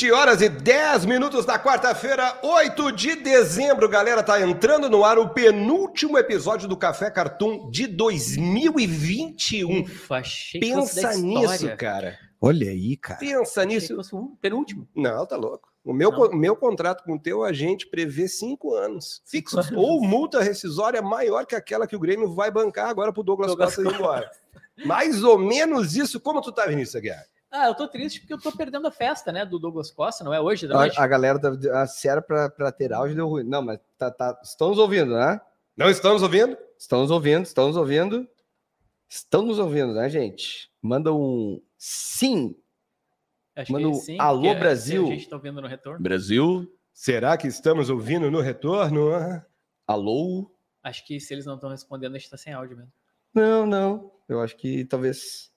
20 horas e 10 minutos da quarta-feira, 8 de dezembro, galera. Tá entrando no ar o penúltimo episódio do Café Cartoon de 2021. Ufa, Pensa nisso, cara. Olha aí, cara. Pensa Achei nisso. fosse um penúltimo. Não, tá louco. O meu, co- meu contrato com o teu agente prevê cinco anos Cinco fixos. anos. Ou multa rescisória maior que aquela que o Grêmio vai bancar agora pro Douglas, Douglas Costa ir embora. Mais ou menos isso. Como tu tá, Vinícius Aguiar? Ah, eu tô triste porque eu tô perdendo a festa, né, do Douglas Costa, não é hoje da noite? A, a galera da a, se era pra, pra ter áudio deu ruim. Não, mas tá, tá, estão nos ouvindo, né? Não estamos ouvindo? Estão nos ouvindo, estão nos ouvindo. Estão nos ouvindo, né, gente? Manda um sim. Acho manda que um sim, alô, Brasil. A gente tá ouvindo no retorno. Brasil. Será que estamos ouvindo no retorno? Alô? Acho que se eles não estão respondendo, a gente tá sem áudio mesmo. Não, não. Eu acho que talvez.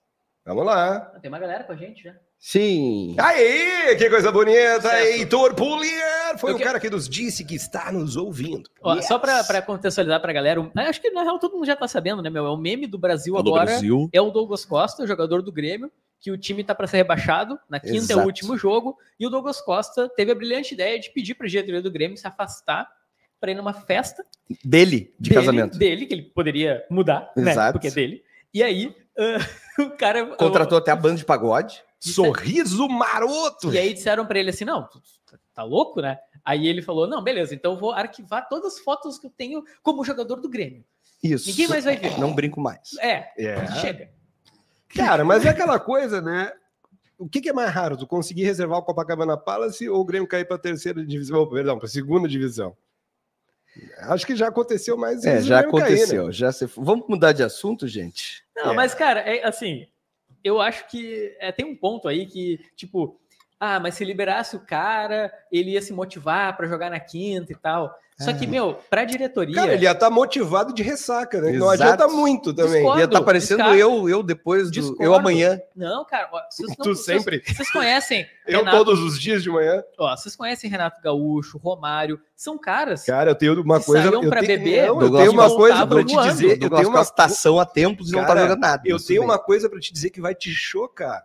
Vamos lá. Tem uma galera com a gente já. Sim. Aí, que coisa bonita! Sucesso. Heitor Pulier foi Eu o que- cara que nos disse que está nos ouvindo. Ó, Yes. Só pra, pra contextualizar pra galera, um- acho que na real todo mundo já tá sabendo, né, meu? É o meme do Brasil Alô, agora. Brasil. É o Douglas Costa, o jogador do Grêmio, que o time tá para ser rebaixado. Na quinta é Exato. o último jogo. E o Douglas Costa teve a brilhante ideia de pedir pra diretoria do Grêmio se afastar para ir numa festa Dele, de dele, casamento. dele, que ele poderia mudar, né? Exato. Porque é dele. E aí, ah, o cara. Contratou até a banda de pagode. Sorriso maroto! E aí disseram pra ele assim: não, tá louco, né? Aí ele falou: não, beleza, então eu vou arquivar todas as fotos que eu tenho como jogador do Grêmio. Isso. Ninguém mais vai ver. Não brinco mais. É, É. chega. Cara, mas é aquela coisa, né? O que, que é mais raro? Tu conseguir reservar o Copacabana Palace ou o Grêmio cair para a terceira divisão? Oh, perdão, para a segunda divisão? Acho que já aconteceu mais É, já cair, né? aconteceu. Já se... Vamos mudar de assunto, gente? Não, É. mas, cara, é assim, eu acho que é, tem um ponto aí que, tipo, ah, mas se liberasse o cara, ele ia se motivar pra jogar na quinta e tal. Só que, Ah. meu, pra diretoria. Cara, ele ia estar motivado de ressaca, né? Não Exato. adianta muito também. Discordo. Ia estar parecendo Descarga. eu, eu depois do. Discordo. Eu amanhã. Não, cara, ó, vocês não, Tu vocês- sempre. Vocês conhecem. Eu Renato, todos os dias de manhã. ó, vocês conhecem Renato Gaúcho, Romário, são caras. Cara, eu tenho uma Que coisa. saíam Eu pra tenho, beber, não, eu tenho uma coisa para te dizer. Eu tenho uma, estação a tempos e não tá jogando nada. eu tenho bem. uma coisa para te dizer que vai te chocar.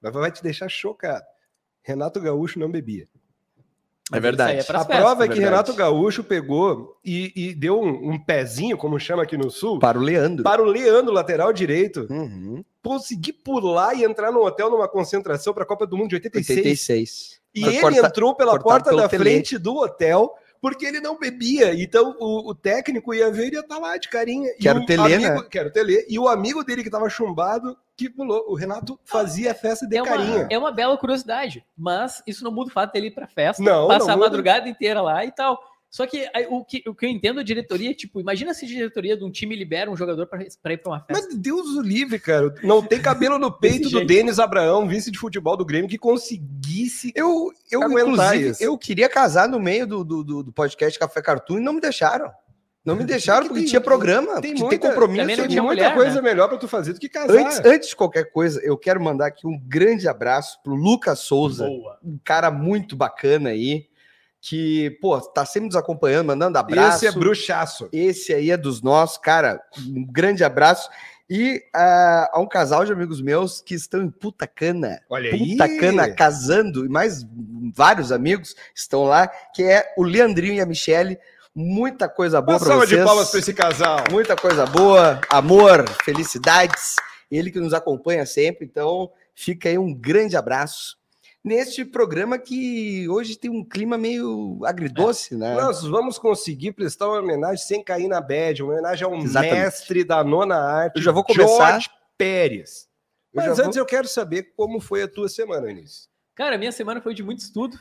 Vai- Vai te deixar chocado. Renato Gaúcho não bebia. Mas É verdade. é A festas. prova é que verdade. Renato Gaúcho pegou e, e deu um, um pezinho, como chama aqui no sul, Para o Leandro. para o Leandro, lateral direito, Uhum. conseguir pular e entrar no hotel numa concentração para a Copa do Mundo de 86. 86. E Foi ele corta- entrou pela porta da Pelé. frente do hotel porque ele não bebia. Então o, o técnico ia ver e ia estar lá de carinha. Que E era o Telê, amigo, né? Que era o Telê. E o amigo dele que tava chumbado, que pulou. O Renato fazia festa de É uma, carinha. é uma bela curiosidade, mas isso não muda o fato dele ir pra festa, Não, passar não a madrugada inteira lá e tal. Só que o que, o que eu entendo da diretoria, tipo, imagina se a diretoria de um time libera um jogador pra, pra ir pra uma festa. Mas Deus o livre, cara. Não tem cabelo no peito do. Denis Abraão, vice de futebol do Grêmio, que conseguisse. Eu, eu inclusive, isso. eu queria casar no meio do, do, do- do podcast Café Cartoon e não me deixaram. Não me deixaram Porque tem- tinha programa, tem tem, muita- tem compromisso. Tem tinha muita mulher, coisa né? melhor pra tu fazer do que casar. Antes, antes de qualquer coisa, eu quero mandar aqui um grande abraço pro Lucas Souza, Boa. um cara muito bacana aí, que, pô, tá sempre nos acompanhando, mandando abraço. Esse é bruxaço. Esse aí é dos nossos, cara. Um grande abraço. E ah, há um casal de amigos meus que estão em Puta Cana. Olha aí. Puta Cana casando, e mais vários amigos estão lá, que é o Leandrinho e a Michele. Muita coisa boa Uma para salva vocês. de palmas pra esse casal. Muita coisa boa, amor, felicidades. Ele que nos acompanha sempre. Então, fica aí um grande abraço neste programa que hoje tem um clima meio agridoce, né? Nós vamos conseguir prestar uma homenagem sem cair na bad, uma homenagem ao Exatamente. mestre da nona arte, Eu já vou começar- George Pérez. Eu Mas antes eu quero saber como foi a tua semana, Vinícius. Cara, minha semana foi de muito estudo.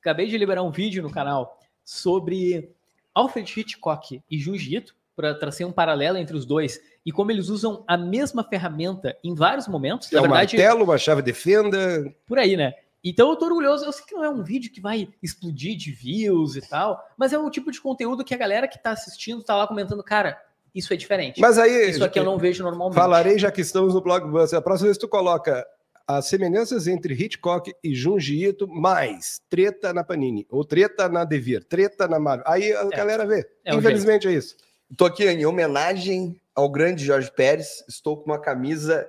Acabei de liberar um vídeo no canal sobre Alfred Hitchcock e Ito, para trazer um paralelo entre os dois e como eles usam a mesma ferramenta em vários momentos. É Na um verdade, martelo, uma chave de fenda. por aí, né? Então eu tô orgulhoso. Eu sei que não é um vídeo que vai explodir de views e tal, mas é um tipo de conteúdo que a galera que tá assistindo tá lá comentando, cara, isso é diferente. Mas aí, isso aqui eu não vejo normalmente. falarei já que estamos no Blockbuster. A próxima vez tu coloca as semelhanças entre Hitchcock e Junji Ito, mais treta na Panini, ou treta na Devir, treta na Marvel. Aí a galera vê. É um Infelizmente é isso. Tô aqui em homenagem ao grande Jorge Pérez. Estou com uma camisa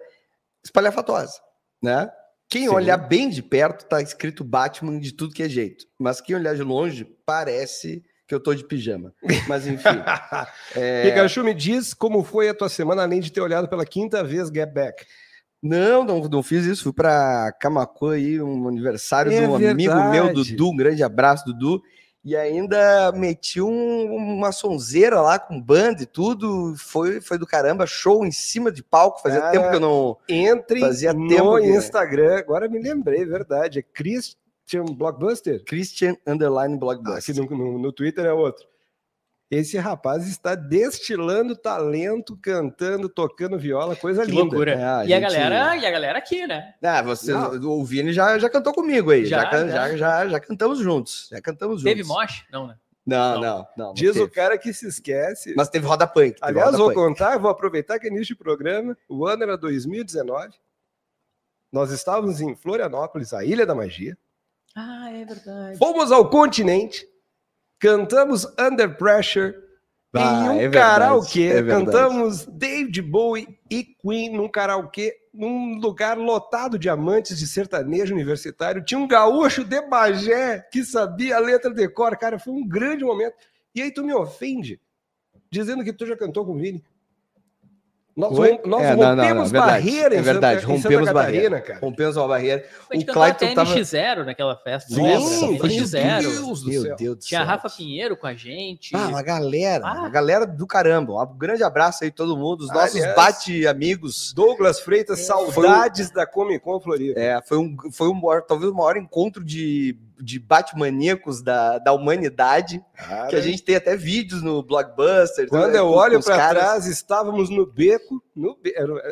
espalhafatosa, né? Quem Sim. olhar bem de perto, tá escrito Batman de tudo que é jeito. Mas quem olhar de longe, parece que eu tô de pijama. Mas enfim. é, Pikachu, me diz como foi a tua semana, além de ter olhado pela quinta vez Get Back. Não, não, não fiz isso. Fui pra Camacuã aí, um aniversário É de um amigo meu, verdade. Dudu. Um grande abraço, Dudu. E ainda meti um- uma sonzeira lá com banda e tudo. Foi, foi do caramba. Show em cima de palco. Fazia Cara, tempo que eu não. Entre Fazia no tempo que- Instagram, agora me lembrei, verdade. É Christian Blockbuster. Christian Underline Aqui Blockbuster. no, no- no Twitter é outro. Esse rapaz está destilando talento, cantando, tocando viola, coisa Que linda. loucura. É, a e, a gente- galera, e a galera aqui, né? Ah, você, Não. o Vini já, já cantou comigo aí. Já, Já, já. já, já, já cantamos juntos. Já cantamos juntos. Teve mosh? Não, né? Não, Não. não, não. não Diz teve. o cara que se esquece. Mas teve roda punk. teve Aliás, roda vou punk. contar, vou aproveitar que é início de programa. O ano era 2019. Nós estávamos em Florianópolis, a Ilha da Magia. Ah, é verdade. Fomos ao continente, cantamos Under Pressure Ah, em um é karaokê. é cantamos David Bowie e Queen num karaokê, num lugar lotado de amantes de sertanejo universitário. Tinha um gaúcho de Bagé que sabia a letra de cor. Cara, foi um grande momento. E aí tu me ofende, dizendo que tu já cantou com o Vini. Nós, nós É, não, não, não, rompemos verdade, barreira em é verdade, Santa, em Santa rompemos Catarina, barreira. cara. Rompemos uma barreira. O Clayton tava- NX0 naquela festa. Sim, lembra? sim, foi NX0. Deus do Meu céu. Deus do Tinha a céu. Rafa Pinheiro com a gente. Ah, uma galera, Ah. uma galera do caramba. Um grande abraço aí todo mundo, os nossos Aliás, bate-amigos. Douglas Freitas, É. saudades da Comic Con Floripa. É, foi um, foi um maior, talvez o maior encontro de, de bate-maníacos da, da humanidade, Cara, que a gente tem até vídeos no Blockbuster. Quando né, eu com- olho para caras. trás, estávamos no beco, no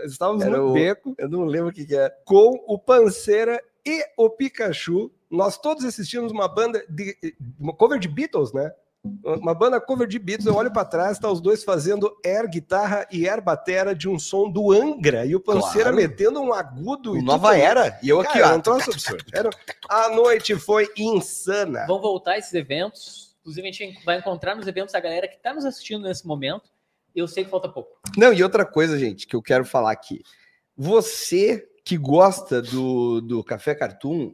estávamos Era no o- beco Eu não lembro o que, que é. com o Panceira e o Pikachu. Nós todos assistimos uma banda de uma cover de Beatles, né? Uma banda cover de Beatles. Eu olho para trás, tá os dois fazendo air guitarra e air batera de um som do Angra e o Panceira Claro. metendo um agudo. e Nova tudo. Era. E eu aqui, Cara, ó. um troço absurdo. Era- A noite foi insana. Vão voltar esses eventos. Inclusive, a gente vai encontrar nos eventos a galera que está nos assistindo nesse momento. Eu sei que falta pouco. Não, e outra coisa, gente, que eu quero falar aqui. Você que gosta do, do Café Cartoon,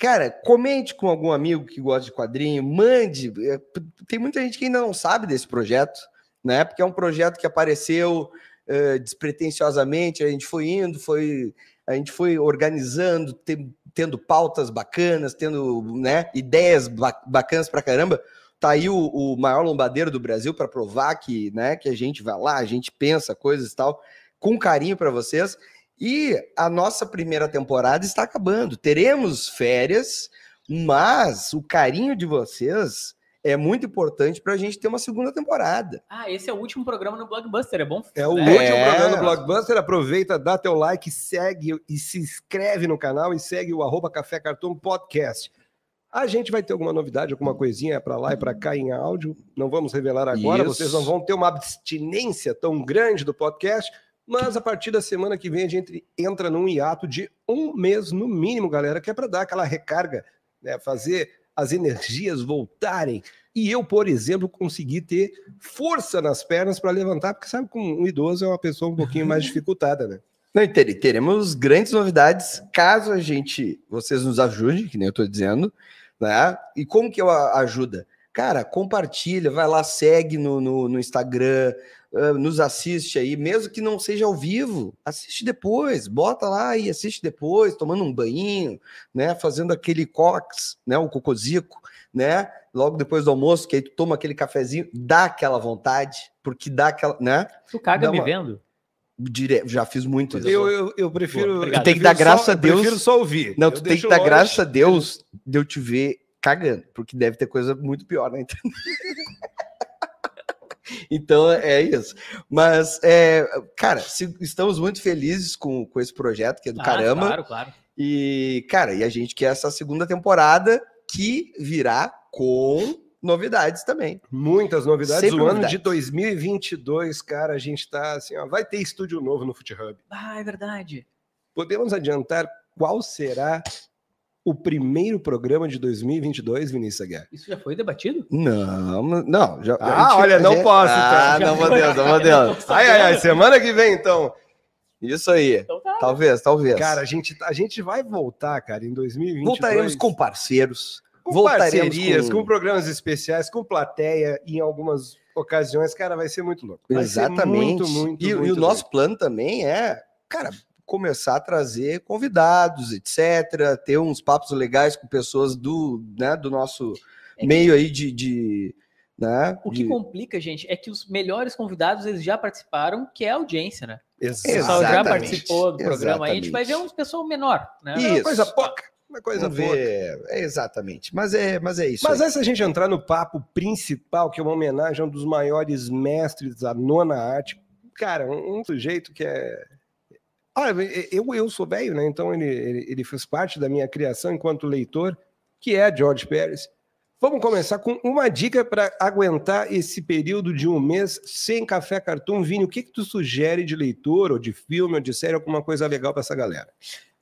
cara, comente com algum amigo que gosta de quadrinho, mande. É, Tem muita gente que ainda não sabe desse projeto, né? Porque é um projeto que apareceu eh, despretensiosamente, a gente foi indo, foi, a gente foi organizando, te- tendo pautas bacanas, tendo né, ideias ba- bacanas pra caramba. Tá aí o, o maior lombadeiro do Brasil para provar que, né, que a gente vai lá, a gente pensa coisas e tal, com carinho para vocês. E a nossa primeira temporada está acabando. Teremos férias, mas o carinho de vocês é muito importante para a gente ter uma segunda temporada. Ah, esse é o último programa no Blockbuster. É bom? É o né? último É. programa do Blockbuster. Aproveita, dá teu like, segue e se inscreve no canal e segue o arroba Café Cartão Podcast. A gente vai ter alguma novidade, alguma coisinha para lá e para cá em áudio. Não vamos revelar agora, Isso. vocês não vão ter uma abstinência tão grande do podcast. Mas a partir da semana que vem a gente entra num hiato de um mês no mínimo, galera, que é para dar aquela recarga, né? fazer as energias voltarem. E eu, por exemplo, consegui ter força nas pernas para levantar, porque sabe que um idoso é uma pessoa um pouquinho mais dificultada, né? Não, tere- teremos grandes novidades caso a gente, vocês nos ajudem, que nem eu estou dizendo, né? E como que eu ajuda? Cara, compartilha, vai lá, segue no, no, no Instagram, nos assiste aí, mesmo que não seja ao vivo, assiste depois, bota lá e assiste depois, tomando um banho, né? Fazendo aquele cox, né? O cocosico, né? Logo depois do almoço, que aí tu toma aquele cafezinho, dá aquela vontade, porque dá aquela, né? Tu caga Dá me uma- vendo? Dire... Já fiz muito isso. Eu, eu, eu prefiro. Eu Tem que dar graças só- a Deus. Eu prefiro só ouvir. Não, Eu tu tem que dar longe. graças a Deus de eu te ver cagando, porque deve ter coisa muito pior na internet. então é isso. Mas, é, cara, se- estamos muito felizes com, com esse projeto, que é do Ah, caramba. Claro, claro. E, cara, e a gente quer essa segunda temporada que virá com novidades também. Muitas novidades. Sempre o ano novidades. de 2022, cara, a gente tá assim, ó, vai ter estúdio novo no Foot Hub. Ah, é verdade. Podemos adiantar qual será o primeiro programa de 2022, Vinícius Aguiar? Isso já foi debatido? Não, não. Já, Ah, gente- olha, não gente- posso, Ah, então. não podemos, não podemos. Ai, ai, ai, semana que vem, então. Isso aí. Então tá. talvez, talvez. Cara, a gente, a gente vai voltar, cara, em 2022. voltaremos com parceiros. com voltaremos parcerias, com- com... programas especiais, com plateia em algumas ocasiões, cara, vai ser muito louco. Vai ser Exatamente. muito, muito, e, e muito o nosso plano também é, cara, começar a trazer convidados, etc. Ter uns papos legais com pessoas do, né, do nosso É que- meio aí de. de né, O que de- complica, gente, é que os melhores convidados eles já participaram, que é a audiência, né? O Exatamente. pessoal já Exatamente, participou do programa. Aí a gente vai ver exatamente. um pessoal menor, né? Ih, É uma Isso. coisa pouca. Uma coisa Vamos pouca. ver. É, exatamente. Mas é, mas é isso. Mas aí. antes da gente entrar no papo principal, que é uma homenagem a um dos maiores mestres da nona arte, cara, um, um sujeito que é. Olha, eu, eu sou velho, né? Então ele, ele, ele fez parte da minha criação enquanto leitor, que é George Pérez. Vamos começar com uma dica para aguentar esse período de um mês sem café cartoon. Vini, o que, que tu sugere de leitor, ou de filme, ou de série, alguma coisa legal para essa galera?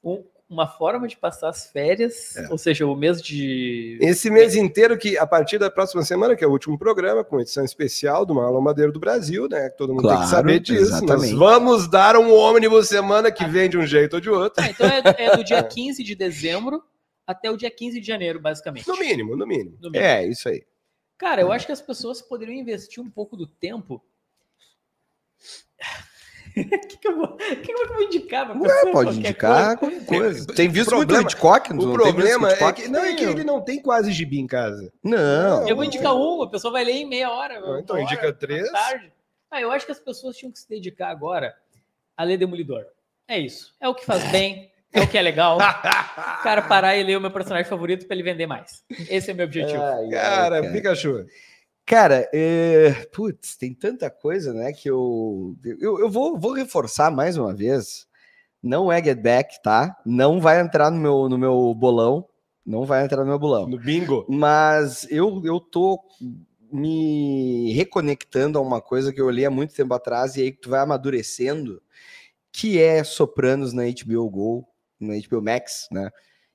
Um- uma forma de passar as férias, É. ou seja, o mês de. Esse mês inteiro, que a partir da próxima semana, que é o último programa, com edição especial do Marlon Madeiro do Brasil, né? que Todo mundo tem Claro, que saber disso. exatamente. Nós vamos dar um ônibus semana que vem de um jeito ou de outro. Ah, então é, é do dia 15 de dezembro até o dia 15 de janeiro, basicamente. No mínimo, no mínimo. No mínimo. É, isso aí. Cara, eu acho que as pessoas poderiam investir um pouco do tempo. O que, que, eu vou, que, que eu vou indicar? pra pessoa? pode indicar coisa? qualquer coisa. Tem visto problema- muito Hitchcock? O Não tem problema é que, não, é que ele não tem quase gibi em casa. Não. Eu vou indicar um, a pessoa vai ler em meia hora. Então uma indica hora, três. Tarde. Ah, eu acho que as pessoas tinham que se dedicar agora a ler Demolidor. É isso. É o que faz bem, é o que é legal. O cara parar e ler o meu personagem favorito para ele vender mais. Esse é o meu objetivo. Ai, Cara, cara. Pikachu. Cara, é... putz, tem tanta coisa, né, que eu... Eu, eu vou, vou reforçar mais uma vez. Não é Get Back, tá? Não vai entrar no meu, no meu bolão. Não vai entrar no meu bolão. No bingo. Mas eu, eu tô me reconectando a uma coisa que eu olhei há muito tempo atrás e aí que tu vai amadurecendo, que é Sopranos na HBO Go, na HBO Max, né?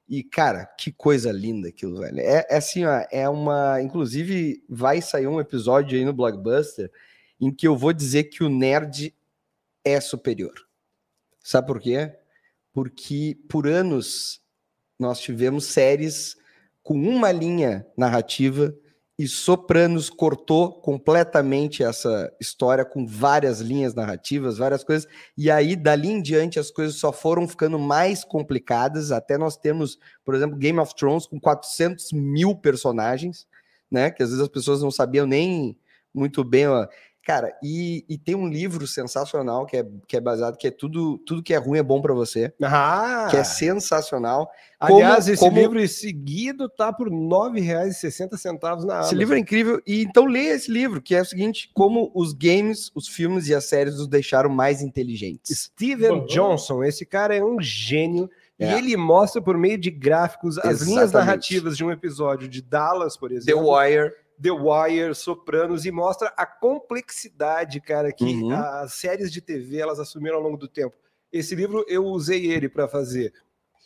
E, cara, que coisa linda aquilo, velho. É, é assim, ó, é uma. Inclusive, vai sair um episódio aí no Blockbuster em que eu vou dizer que o nerd é superior. Sabe por quê? Porque por anos nós tivemos séries com uma linha narrativa e Sopranos cortou completamente essa história com várias linhas narrativas, várias coisas. E aí, dali em diante, as coisas só foram ficando mais complicadas. Até nós temos, por exemplo, Game of Thrones com 400 mil personagens, né? Que às vezes as pessoas não sabiam nem muito bem. Ó. Cara, e, e tem um livro sensacional que é, que é baseado, que é tudo, tudo que é ruim é bom para você, Ah! que é sensacional. Aliás, como- esse como- livro em seguido tá por R$ 9,60 na Esse Amazon. livro é incrível. E então leia esse livro, que é o seguinte: como os games, os filmes e as séries nos deixaram mais inteligentes. Steven Bom. Johnson, esse cara é um gênio. E É. ele mostra por meio de gráficos as linhas Exatamente. narrativas de um episódio de Dallas, por The exemplo. Wire. The Wire, Sopranos, e mostra a complexidade, cara, que Uhum. as séries de TV elas assumiram ao longo do tempo. Esse livro eu usei ele para fazer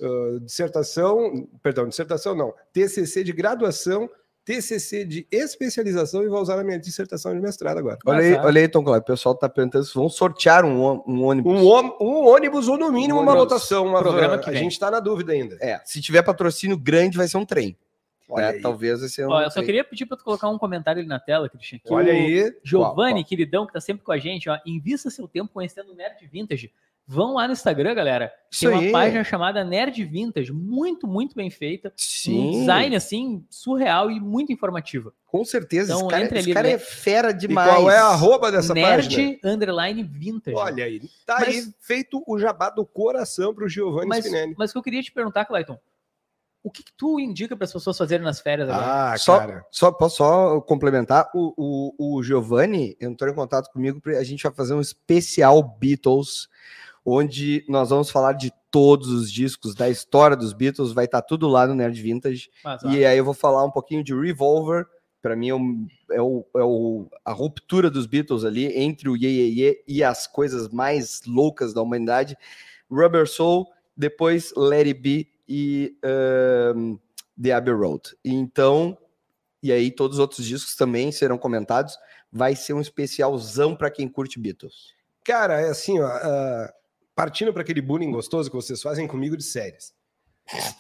ah, dissertação, perdão, dissertação não, TCC de graduação, TCC de especialização e vou usar na minha dissertação de mestrado agora. Olha aí, olha aí, Tom Cláudio. O pessoal tá perguntando se vão sortear um, um ônibus. Um, um ônibus ou no mínimo Um uma ônibus. lotação, uma Programa van. que A vem. gente está na dúvida ainda. É, se tiver patrocínio grande, vai ser um trem. Olha aí. Talvez vai ser um Ó, eu só queria pedir para tu colocar um comentário ali na tela, Christian. que Olha aí. Giovanni, queridão, que tá sempre com a gente, ó, invista seu tempo conhecendo o Nerd Vintage. Vão lá no Instagram, galera. Isso Tem uma aí. página chamada Nerd Vintage, muito, muito bem feita. Um Sim, design, assim, surreal e muito informativo. com certeza. Então, esse cara, esse ali, cara né? é fera E demais. qual é a arroba dessa Nerd página? Underline Vintage. Olha aí. Tá Mas- aí feito o jabá do coração para o Giovanni mas, Spinelli. mas o que eu queria te perguntar, Clayton, o que, que tu indica para as pessoas fazerem nas férias agora? Ah, Só, cara. só posso só complementar. O, o, o Giovanni entrou em contato comigo. A gente vai fazer um especial Beatles, onde nós vamos falar de todos os discos da história dos Beatles. Vai estar tudo lá no Nerd Vintage. Mas, E aí eu vou falar um pouquinho de Revolver. Para mim é, um- é o, é o- a ruptura dos Beatles ali entre o Ye, Ye, Ye e as coisas mais loucas da humanidade. Rubber Soul, depois Let It Be e The Abbey Road. Então, e aí todos os outros discos também serão comentados. Vai ser um especialzão para quem curte Beatles. Cara, é assim, ó. ah, partindo para aquele bullying gostoso que vocês fazem comigo de séries.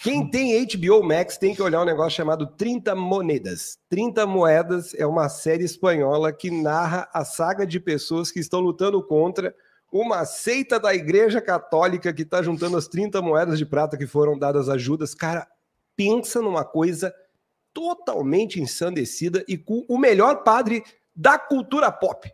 Quem tem HBO Max tem que olhar um negócio chamado 30 Monedas. 30 Moedas é uma série espanhola que narra a saga de pessoas que estão lutando contra uma seita da Igreja Católica que está juntando as 30 moedas de prata que foram dadas a Judas. Cara, pensa numa coisa totalmente ensandecida e com o melhor padre da cultura pop,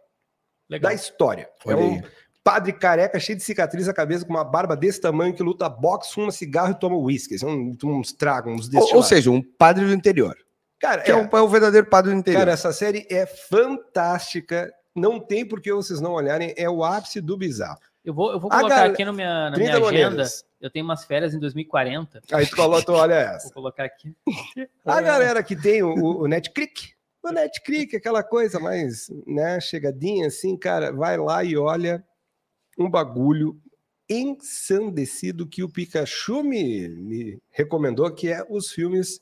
Legal. da história. Olha é um aí. padre careca, cheio de cicatriz na cabeça, com uma barba desse tamanho, que luta boxe, fuma cigarro e toma uísque. São uns tragos, uns destilados. ou seja, um padre do interior. cara, Que é, é, um, é o verdadeiro padre do interior. cara, essa série é fantástica. Não tem por que vocês não olharem. É o ápice do bizarro. Eu vou, eu vou colocar gal- aqui no minha, na 30 minha agenda. moedas. Eu tenho umas férias em 2040. Aí tu tu olha essa. Vou colocar aqui. A galera que tem o, o, o NetClick, o NetClick, aquela coisa mais, né, chegadinha assim, cara, vai lá e olha um bagulho ensandecido que o Pikachu me, me recomendou, que é os filmes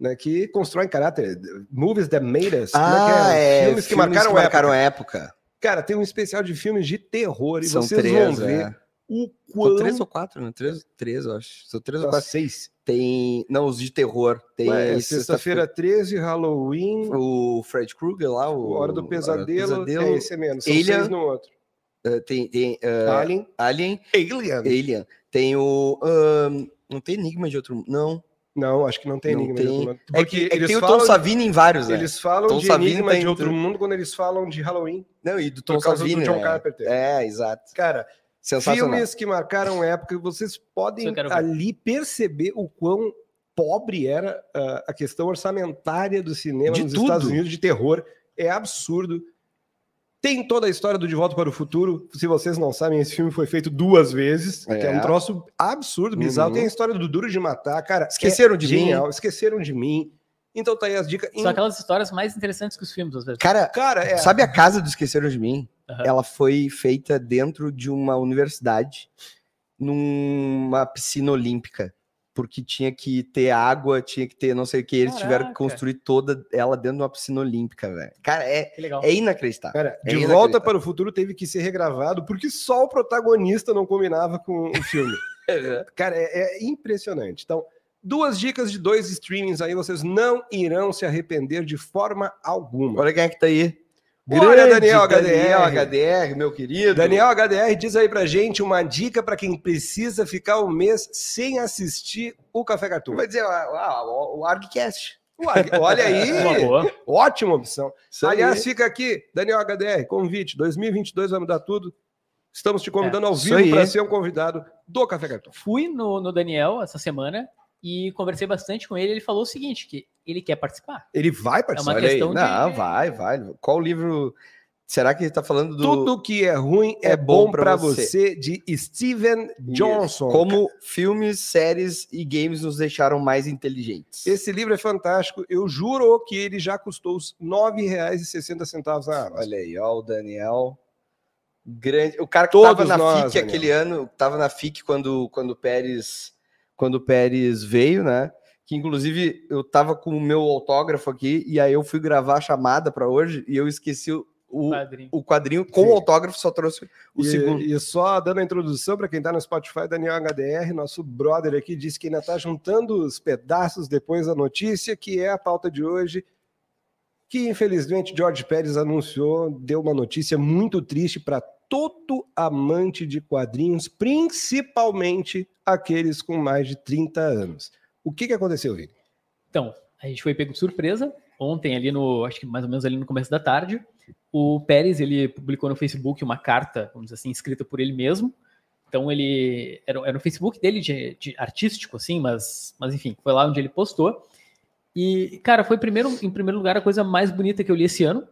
né, que constroem caráter, movies that made us, como ah, é? é. filmes que marcaram, marcaram época. época. Cara, tem um especial de filmes de terror e São vocês três, vão ver é. o São quão... três ou quatro, né? Três, três, eu acho. São três ou Nossa, quatro. seis. Tem. Não, os de terror. Tem é sexta-feira- Sexta-feira 13, Halloween, O Fred Krueger lá, o. Hora do Pesadelo, Pesadelo, é esse mesmo. São Alien. seis no outro. eh, tem tem eh, Alien. Alien, Alien. Alien. Tem o. ahn, não tem Enigma de outro. Não. Não, acho que não tem Não Enigma tem. É que, é que eles tem o falam, Tom Savini em vários, né? eles falam Tom de Savini Enigma tem de Outro tudo. Mundo quando eles falam de Halloween. Não, e do Tom Savini. do John né? Carpenter. É, exato. Cara, filmes que marcaram época, vocês podem ali perceber o quão pobre era ah, a questão orçamentária do cinema De nos tudo. Estados Unidos de terror. É absurdo. Tem toda a história do De Volta para o Futuro. Se vocês não sabem, esse filme foi feito duas vezes, que é É. um troço absurdo, bizarro. Uhum. Tem a história do Duro de Matar, cara. Esqueceram é de mim. Esqueceram de mim. Então tá aí as dicas. São aquelas histórias mais interessantes que os filmes, às vezes. Cara, Cara, é. sabe a casa do Esqueceram de Mim? Aham. Ela foi feita dentro de uma universidade, numa piscina olímpica. Porque tinha que ter água, tinha que ter não sei o que. Eles tiveram que Caraca. construir toda ela dentro de uma piscina olímpica, velho. Cara, é, é inacreditável. Cara, É De Volta inacreditável. para o Futuro teve que ser regravado porque só o protagonista não combinava com o filme. Cara, é, é impressionante. Então, duas dicas de dois streamings aí, vocês não irão se arrepender de forma alguma. Olha quem é que tá aí. Olha, Daniel Daniel HDR. HDR, meu querido. Daniel HDR diz aí pra gente uma dica para quem precisa ficar um mês sem assistir o Café Cartoon. Vai dizer, ah, o, o ArgCast. Olha aí, ótima opção. Isso aí. Aliás, fica aqui, Daniel HDR, convite. 2022 vai mudar tudo. Estamos te convidando ao isso vivo aí. para ser um convidado do Café Cartão. Fui no, no Daniel essa semana e conversei bastante com ele. Ele falou o seguinte: que ele quer participar. Ele vai É participar. uma Olha aí. questão de- Não, vai, vai. Qual livro... Será que ele tá falando do... Tudo que é ruim é, É bom bom pra para você. você. de Steven Johnson. Como filmes, séries e games nos deixaram mais inteligentes. Esse livro é fantástico. Eu juro que ele já custou os R$ 9,60 na Amazon. Olha aí, ó, o Daniel. Grande. O cara que Todos tava na nós, FIC Daniel. aquele ano, tava na FIC quando, quando o Pérez quando o Pérez veio, né? Que inclusive eu tava com o meu autógrafo aqui e aí eu fui gravar a chamada para hoje e eu esqueci o, o, Padrinho. o quadrinho com Sim. o autógrafo, só trouxe o e, segundo. e só dando a introdução para quem está no Spotify, Daniel HDR, nosso brother aqui, disse que ainda está juntando os pedaços depois da notícia, que é a pauta de hoje, que infelizmente George Pérez anunciou, deu uma notícia muito triste para todo amante de quadrinhos, principalmente aqueles com mais de 30 anos. O que, que aconteceu, Vini? Então, a gente foi pego de surpresa. Ontem, ali no, acho que mais ou menos ali no começo da tarde, o Pérez, ele publicou no Facebook uma carta, vamos dizer assim, escrita por ele mesmo. Então, ele, era, era no Facebook dele, de, de artístico, assim, mas, mas enfim, foi lá onde ele postou. E, cara, foi primeiro, em primeiro lugar a coisa mais bonita que eu li esse ano.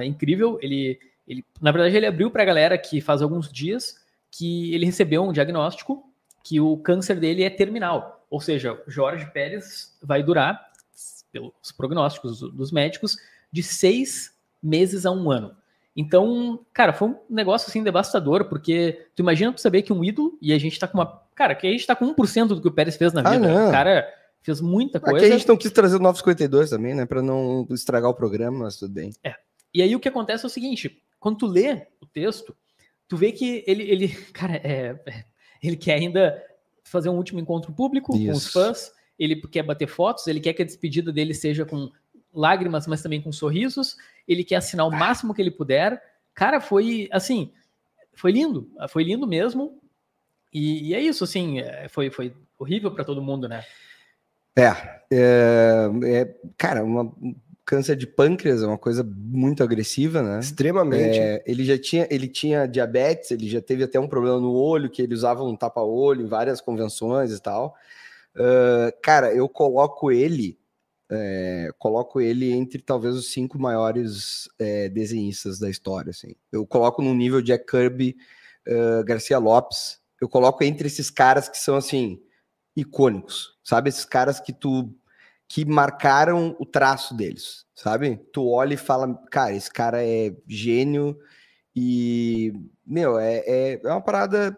É incrível. Ele, ele, na verdade, ele abriu para a galera que faz alguns dias que ele recebeu um diagnóstico que o câncer dele é terminal. Ou seja, Jorge Pérez vai durar, pelos prognósticos dos médicos, de seis meses a um ano. Então, cara, foi um negócio assim devastador, porque tu imagina tu saber que um ídolo, e a gente tá com uma. Cara, que a gente tá com 1% do que o Pérez fez na Ah, vida. não. o cara fez muita coisa. Aqui a gente não quis trazer o 952 também, né? Pra não estragar o programa, mas tudo bem. E aí o que acontece é o seguinte: quando tu lê o texto, tu vê que ele, ele cara, é, é, ele quer ainda fazer um último encontro público com os Isso. fãs, ele quer bater fotos, ele quer que a despedida dele seja com lágrimas, mas também com sorrisos, ele quer assinar o máximo que ele puder. Cara, foi assim, foi lindo, foi lindo mesmo. E, e é isso, assim, é, foi, foi horrível para todo mundo, né? É, é, é, cara, uma, um câncer de pâncreas é uma coisa muito agressiva, né? Extremamente. É, ele já tinha, ele tinha diabetes, ele já teve até um problema no olho, que ele usava um tapa-olho em várias convenções e tal. Ah, cara, eu coloco ele, é, coloco ele entre talvez os cinco maiores é, desenhistas da história, assim. Eu coloco no nível Jack Kirby, ah, Garcia Lopes, eu coloco entre esses caras que são, assim, icônicos, sabe? Esses caras que tu que marcaram o traço deles, sabe? Tu olha e fala, cara, esse cara é gênio e, meu, é, é, é uma parada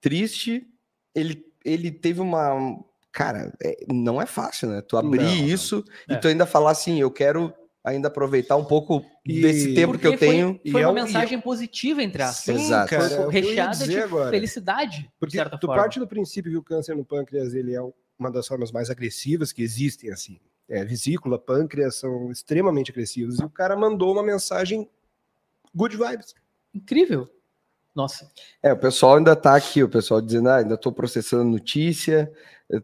triste. Ele, ele teve uma. Cara, é- não é fácil, né? Tu abrir Não, não. isso É. e tu ainda falar assim, eu quero ainda aproveitar um pouco E- desse tempo que eu Porque foi- tenho. E Foi é uma um- e é- mensagem positiva, entre aspas. Sim, Exato. cara, Foi é recheada de agora. felicidade, de Porque certa tu forma. parte do princípio que o câncer no pâncreas ele é uma das formas mais agressivas que existem, assim. É, vesícula, pâncreas são extremamente agressivos. E o cara mandou uma mensagem good vibes. Incrível. Nossa. É, o pessoal ainda tá aqui, o pessoal dizendo, ah, ainda tô processando notícia,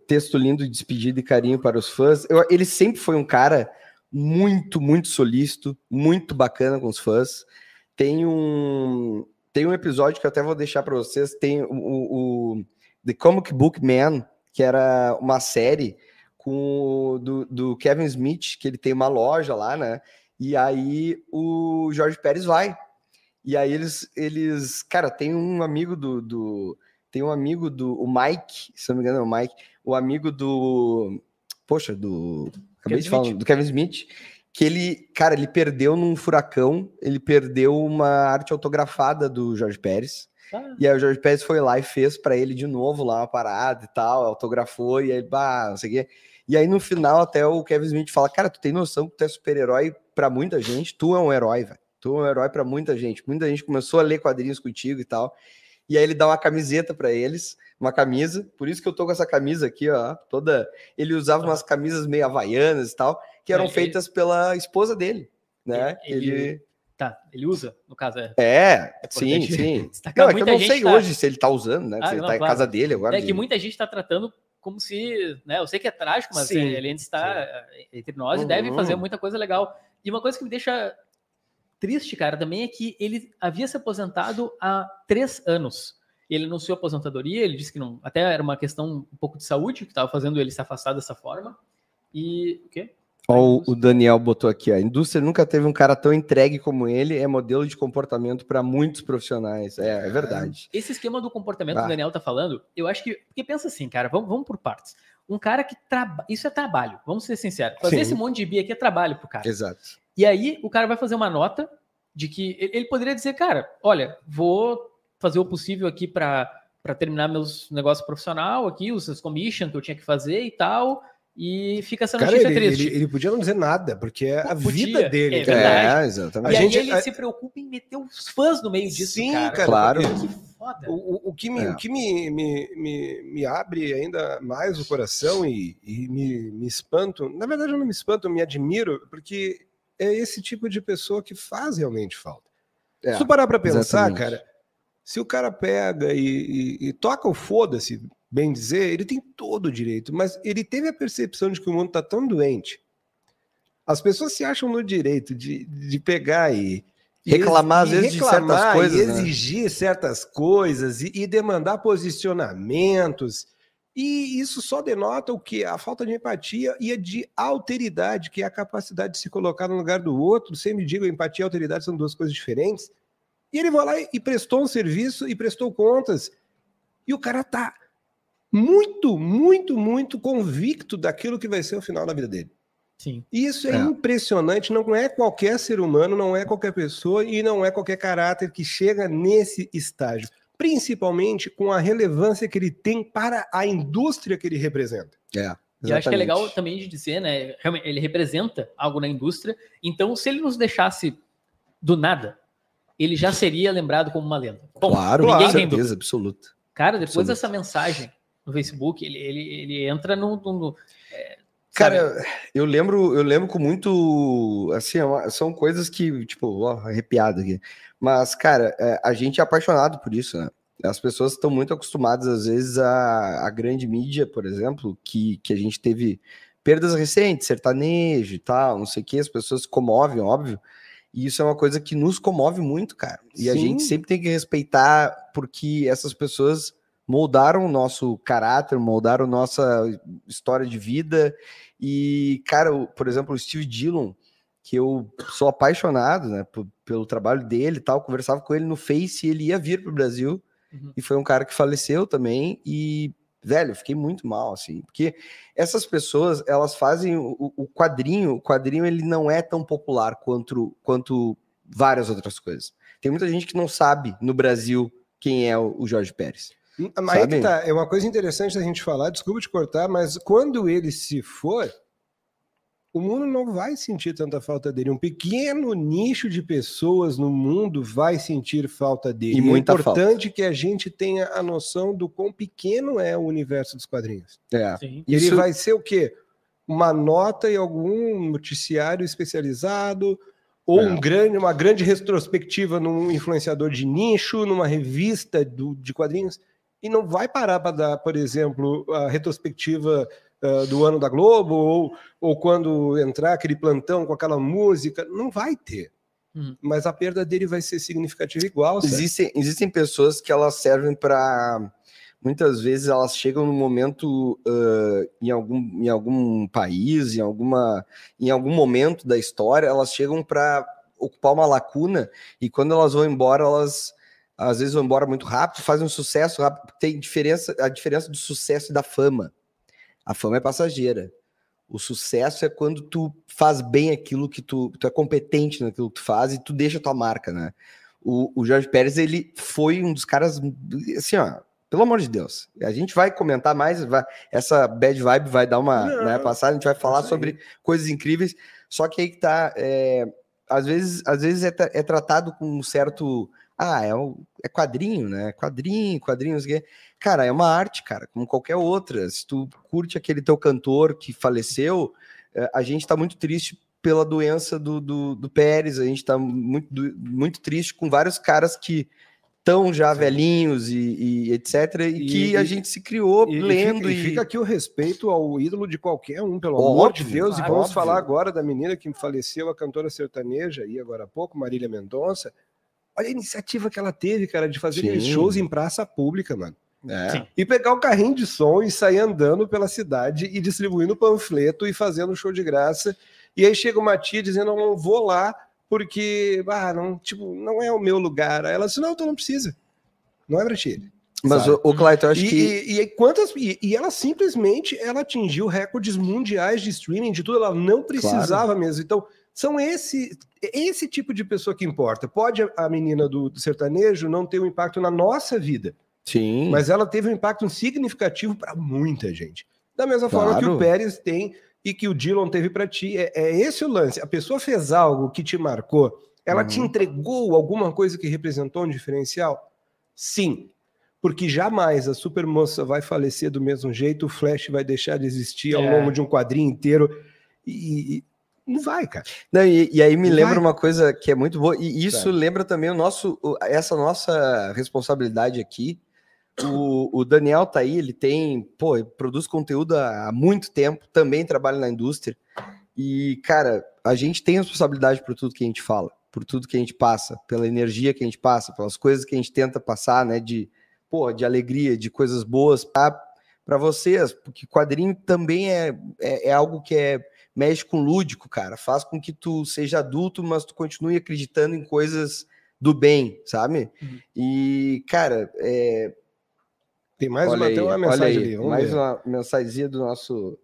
texto lindo de despedida e carinho para os fãs. Eu- ele sempre foi um cara muito, muito solícito, muito bacana com os fãs. Tem um, tem um episódio que eu até vou deixar para vocês, tem o, o, o The Comic Book Man, que era uma série com do, do Kevin Smith, que ele tem uma loja lá, né? E aí o Jorge Pérez vai. E aí eles, eles, cara, tem um amigo do, do tem um amigo do o Mike, se não me engano é o Mike, o amigo do, poxa, do, acabei Kevin de falar, Smith. do Kevin Smith, que ele, cara, ele perdeu num furacão, ele perdeu uma arte autografada do Jorge Pérez. Ah, E aí o Jorge Pérez foi lá e fez pra ele de novo lá uma parada e tal, autografou e aí, bah, não sei o quê. E aí no final até o Kevin Smith fala, cara, tu tem noção que tu é super-herói pra muita gente? Tu é um herói, velho. Tu é um herói pra muita gente. Muita gente começou a ler quadrinhos contigo e tal. E aí ele dá uma camiseta pra eles, uma camisa. Por isso que eu tô com essa camisa aqui, ó, toda... Ele usava umas camisas meio havaianas e tal, que eram Ele- feitas pela esposa dele, né? Ele- Ele... tá, ele usa, no caso, é. É, sim, importante sim. destacar, Não, é que eu não sei tá- hoje se ele tá usando, né? Ah, se ele não, tá em claro. casa dele agora. É que de- muita gente está tratando como se, né? Eu sei que é trágico, mas Sim, ele ainda está eh, entre nós e Uhum. deve fazer muita coisa legal. E uma coisa que me deixa triste, cara, também é que ele havia se aposentado há três anos. Ele anunciou a aposentadoria, ele disse que não, até era uma questão um pouco de saúde que estava fazendo ele se afastar dessa forma. E o quê? Ó, o, Daniel botou aqui, ó. A indústria nunca teve um cara tão entregue como ele, é modelo de comportamento para muitos profissionais. É, é verdade. Esse esquema do comportamento Ah. que o Daniel tá falando, eu acho que. Porque pensa assim, cara, vamos, vamos por partes. Um cara que trabalha. Isso é trabalho, vamos ser sinceros. Fazer Sim. esse monte de bi aqui é trabalho pro cara. Exato. E aí o cara vai fazer uma nota de que ele ele poderia dizer, cara, olha, vou fazer o possível aqui para terminar meus negócios profissional aqui, os seus commission que eu tinha que fazer e tal. E fica essa Cara, notícia ele, triste. ele, ele podia não dizer nada, porque é a Podia, vida dele. é cara. verdade. É, e exatamente. a aí gente- ele a- se preocupa em meter os fãs no meio disso, Sim, cara. cara, Claro. Que foda. O, o- o que, me, É. o que me, me, me, me abre ainda mais o coração e, e me, me espanto, na verdade eu não me espanto, eu me admiro, porque é esse tipo de pessoa que faz realmente falta. É, Se tu parar pra pensar, exatamente. cara, se o cara pega e, e- e toca o foda-se, bem dizer, ele tem todo o direito, mas ele teve a percepção de que o mundo tá tão doente. As pessoas se acham no direito de, de pegar e. e Reclamar, às vezes, de certas coisas, E né? exigir certas coisas e, e demandar posicionamentos. E isso só denota o que? A falta de empatia e a de alteridade, que é a capacidade de se colocar no lugar do outro. Sempre digo, empatia e alteridade são duas coisas diferentes. E ele vai lá e prestou um serviço e prestou contas. E o cara tá muito, muito, muito convicto daquilo que vai ser o final da vida dele. Sim. E isso é, É. impressionante. Não é qualquer ser humano, não é qualquer pessoa e não é qualquer caráter que chega nesse estágio. Principalmente com a relevância que ele tem para a indústria que ele representa. É, E eu acho que é exatamente. legal também de dizer, né? Realmente, ele representa algo na indústria. Então, se ele nos deixasse do nada, ele já seria lembrado como uma lenda. Bom, claro, tem certeza absoluta. Cara, depois Absoluto. dessa mensagem no Facebook, ele, ele, ele entra no. no- no- é, Cara, eu lembro, eu lembro com muito, assim, é são coisas que, tipo, ó, arrepiado aqui. Mas, cara, é, a gente é apaixonado por isso, né? As pessoas estão muito acostumadas, às vezes, à, à grande mídia, por exemplo, que, que a gente teve perdas recentes, sertanejo e tal, não sei o que, as pessoas se comovem, óbvio. E isso é uma coisa que nos comove muito, cara. E a Sim. gente sempre tem que respeitar, porque essas pessoas moldaram o nosso caráter, moldaram nossa história de vida. E, cara, por exemplo, o Steve Dillon, que eu sou apaixonado né, pelo trabalho dele e tal, conversava com ele no Face e ele ia vir para o Brasil. Uhum. E foi um cara que faleceu também. E, velho, eu fiquei muito mal, assim, porque essas pessoas, elas fazem o, o- o quadrinho, o quadrinho ele não é tão popular quanto, quanto várias outras coisas. Tem muita gente que não sabe no Brasil quem é o, o Jorge Pérez. Mas aí que tá, é uma coisa interessante da gente falar, desculpa te cortar, mas quando ele se for, o mundo não vai sentir tanta falta dele. Um pequeno nicho de pessoas no mundo vai sentir falta dele. E muita é importante que a gente tenha a noção do quão pequeno é o universo dos quadrinhos. É. Sim. E Isso- ele vai ser o quê? Uma nota em algum noticiário especializado, ou É. um grande, uma grande retrospectiva num influenciador de nicho, numa revista do- de quadrinhos, e não vai parar para dar, por exemplo, a retrospectiva ah, do ano da Globo, ou, ou quando entrar aquele plantão com aquela música, não vai ter. Uhum. Mas a perda dele vai ser significativa igual. sabe? Existem, existem pessoas que elas servem para. Muitas vezes elas chegam no momento ah, em, algum, em algum país, em, alguma, em algum momento da história, elas chegam para ocupar uma lacuna e quando elas vão embora, elas às vezes vão embora muito rápido, fazem um sucesso rápido. Tem diferença, a diferença do sucesso e da fama. A fama é passageira. O sucesso é quando tu faz bem aquilo que tu, tu é competente naquilo que tu faz e tu deixa a tua marca, né? O, o Jorge Pérez, ele foi um dos caras, assim, ó, pelo amor de Deus. A gente vai comentar mais, vai- essa bad vibe vai dar uma Não, né, passada, a gente vai falar isso aí. sobre coisas incríveis, só que aí que tá, é, às vezes, às vezes é, é tratado com um certo, ah, é, um- é quadrinho, né, quadrinho, quadrinhos, cara, é uma arte, cara, como qualquer outra, se tu curte aquele teu cantor que faleceu, é, a gente tá muito triste pela doença do, do, do Pérez, a gente tá muito, muito triste com vários caras que estão já velhinhos e, e etc, e, E- que a e- gente se criou E, e lendo fica, e, e fica aqui o respeito ao ídolo de qualquer um, pelo Óbvio, amor de Deus. e claro, vamos óbvio. falar agora da menina que faleceu, a cantora sertaneja, aí agora há pouco, Marília Mendonça. Olha a iniciativa que ela teve, cara, de fazer Sim. shows em praça pública, mano. É. E pegar o carrinho de som e sair andando pela cidade e distribuindo panfleto e fazendo show de graça. E aí chega uma tia dizendo: Eu não vou lá porque ah, não, tipo, não é o meu lugar. Aí ela disse: Não, então não precisa. Não é pra ti. Mas o, o Clayton, eu acho E, que e, e aí quantas e, e ela simplesmente ela atingiu recordes mundiais de streaming de tudo, ela não precisava mesmo. Então, são esse esse tipo de pessoa que importa. Pode a- menina do, do sertanejo não ter um impacto na nossa vida, sim, mas ela teve um impacto significativo para muita gente. Da mesma forma que Claro. o Pérez tem e que o Dillon teve para ti. É, é esse o lance. A pessoa fez algo que te marcou, ela te Uhum. entregou alguma coisa que representou um diferencial? Sim. Porque jamais a supermoça vai falecer do mesmo jeito, o Flash vai deixar de existir ao É. longo de um quadrinho inteiro. E- não vai, cara. Não, e, e aí me Vai. lembra uma coisa que é muito boa, e isso lembra também o nosso, essa nossa responsabilidade aqui. O, o Daniel tá aí, ele tem, pô, ele produz conteúdo há, há muito tempo, também trabalha na indústria. E, cara, a gente tem responsabilidade por tudo que a gente fala, por tudo que a gente passa, pela energia que a gente passa, pelas coisas que a gente tenta passar, né, de, pô, de alegria, de coisas boas para vocês, porque quadrinho também é, é, é algo que é mexe com lúdico, cara. Faz com que tu seja adulto, mas tu continue acreditando em coisas do bem, sabe? Uhum. E, cara, é, Tem mais olha uma, aí, tem uma olha mensagem aí, ali. vamos mais ver. uma mensagenzinha do nosso.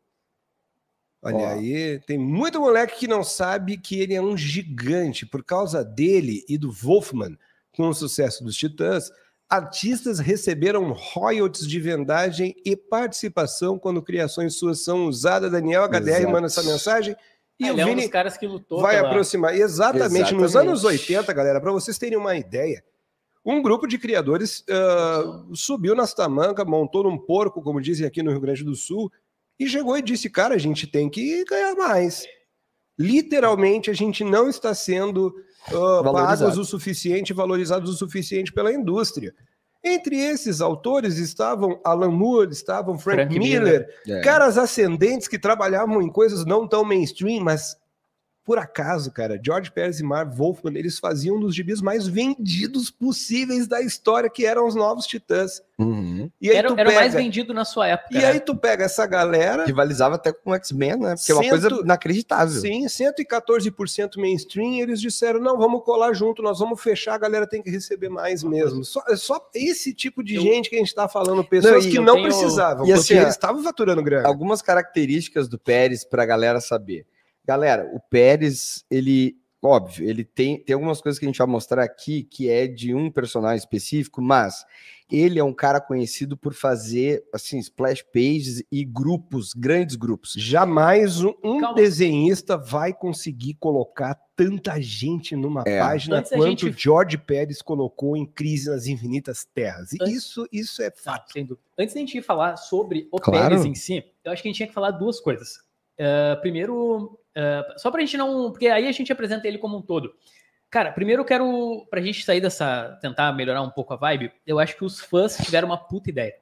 Olha Ó. aí, tem muito moleque que não sabe que ele é um gigante. Por causa dele e do Wolfman, com o sucesso dos Titãs, artistas receberam royalties de vendagem e participação quando criações suas são usadas. Daniel HDR Exato. manda essa mensagem. E Ele o é um Vini dos caras que lutou vai pela- aproximar. Exatamente, nos Exatamente. anos 80, galera, para vocês terem uma ideia, um grupo de criadores ah, subiu nas tamancas, montou num porco, como dizem aqui no Rio Grande do Sul, e chegou e disse: cara, a gente tem que ganhar mais. Literalmente, a gente não está sendo ah, pagos o suficiente, valorizados o suficiente pela indústria. Entre esses autores estavam Alan Moore, estavam Frank, Frank Miller, É. caras ascendentes que trabalhavam em coisas não tão mainstream, mas por acaso, cara, George Pérez e Marv Wolfman, eles faziam um dos gibis mais vendidos possíveis da história, que eram os Novos Titãs. Uhum. E aí Era, tu era o mais pega, vendido na sua época. e né? aí tu pega essa galera, Rivalizava até com o X-Men, né? Porque é uma Cento- coisa inacreditável. sim, 114% mainstream, e eles disseram, não, vamos colar junto, nós vamos fechar, a galera tem que receber mais mesmo. Só, é só esse tipo de Eu- gente que a gente tá falando, pessoas Não, e que não tenho- precisavam, e porque assim, eles estavam faturando grana. Algumas características do Pérez para a galera saber. Galera, o Pérez, ele, óbvio, ele tem, tem algumas coisas que a gente vai mostrar aqui que é de um personagem específico, mas ele é um cara conhecido por fazer, assim, splash pages e grupos, grandes grupos. Jamais um, um Calma. desenhista vai conseguir colocar tanta gente numa É. página Antes quanto gente- George Pérez colocou em Crise nas Infinitas Terras. E Antes- isso, isso é Não, fato. dúvida. Antes da gente falar sobre o Claro. Pérez em si, eu acho que a gente tinha que falar duas coisas. Ah, primeiro, ah, só pra gente não. Porque aí a gente apresenta ele como um todo. Cara, primeiro eu quero. Pra gente sair dessa. tentar melhorar um pouco a vibe, eu acho que os fãs tiveram uma puta ideia.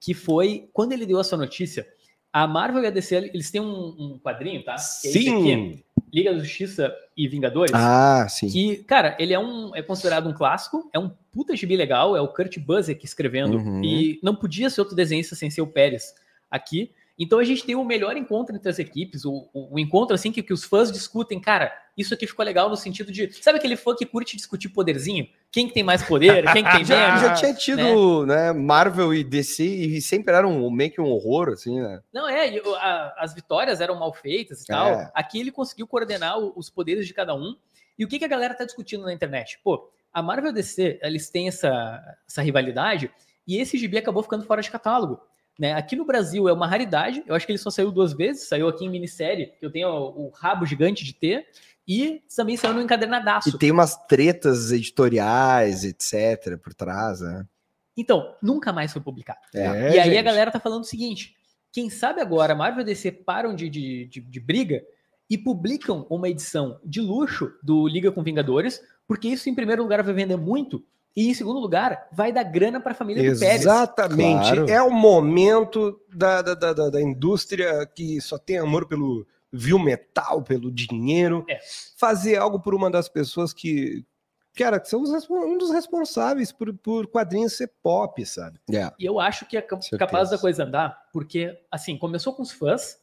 Que foi, quando ele deu essa notícia, a Marvel e a DC, eles têm um, um quadrinho, tá? Que é esse aqui, Sim! Liga da Justiça e Vingadores. Ah, sim. Que, cara, ele é um é considerado um clássico, é um puta gibi legal, é o Kurt Busiek escrevendo, Uhum. e não podia ser outro desenhista sem ser o Pérez aqui. Então a gente tem o melhor encontro entre as equipes, o, o, o encontro assim que, que os fãs discutem, cara, isso aqui ficou legal no sentido de, sabe aquele fã que curte discutir poderzinho? Quem que tem mais poder, quem que tem Já, menos? já tinha tido, né? Marvel e DC e sempre era um, meio que um horror, assim, né? Não, é, e a- as vitórias eram mal feitas e tal. É. Aqui ele conseguiu coordenar os poderes de cada um. E o que, que a galera tá discutindo na internet? Pô, a Marvel e DC, eles têm essa, essa rivalidade e esse gibi acabou ficando fora de catálogo. Né? Aqui no Brasil é uma raridade, eu acho que ele só saiu duas vezes, saiu aqui em minissérie, que eu tenho o, o rabo gigante de ter, e também saiu no encadernadaço. E tem umas tretas editoriais, etc., por trás, né? Então, nunca mais foi publicado. É. É, e aí a galera tá falando o seguinte: quem sabe agora Marvel e DC param de, de, de, de briga e publicam uma edição de luxo do Liga com Vingadores, porque isso, em primeiro lugar, vai vender muito, e em segundo lugar, vai dar grana pra família do Pérez. Exatamente. Claro. É o momento da, da, da, da- da indústria que só tem amor pelo vil metal, pelo dinheiro, É. fazer algo por uma das pessoas que, cara, que são os um dos responsáveis por, por quadrinhos ser pop, sabe? É. E eu acho que é capaz da coisa andar, porque, assim, começou com os fãs,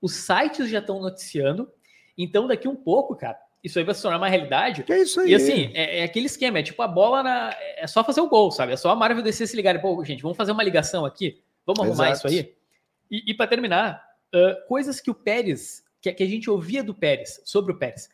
os sites já estão noticiando, então daqui um pouco, cara, isso aí vai se tornar uma realidade. É isso aí. E assim, é, é aquele esquema, é tipo a bola na. É só fazer o gol, sabe? É só a Marvel descer se ligarem. Pô, gente, vamos fazer uma ligação aqui? Vamos arrumar Exato. isso aí? E, e para terminar, ah, coisas que o Pérez, que, que a gente ouvia do Pérez, sobre o Pérez.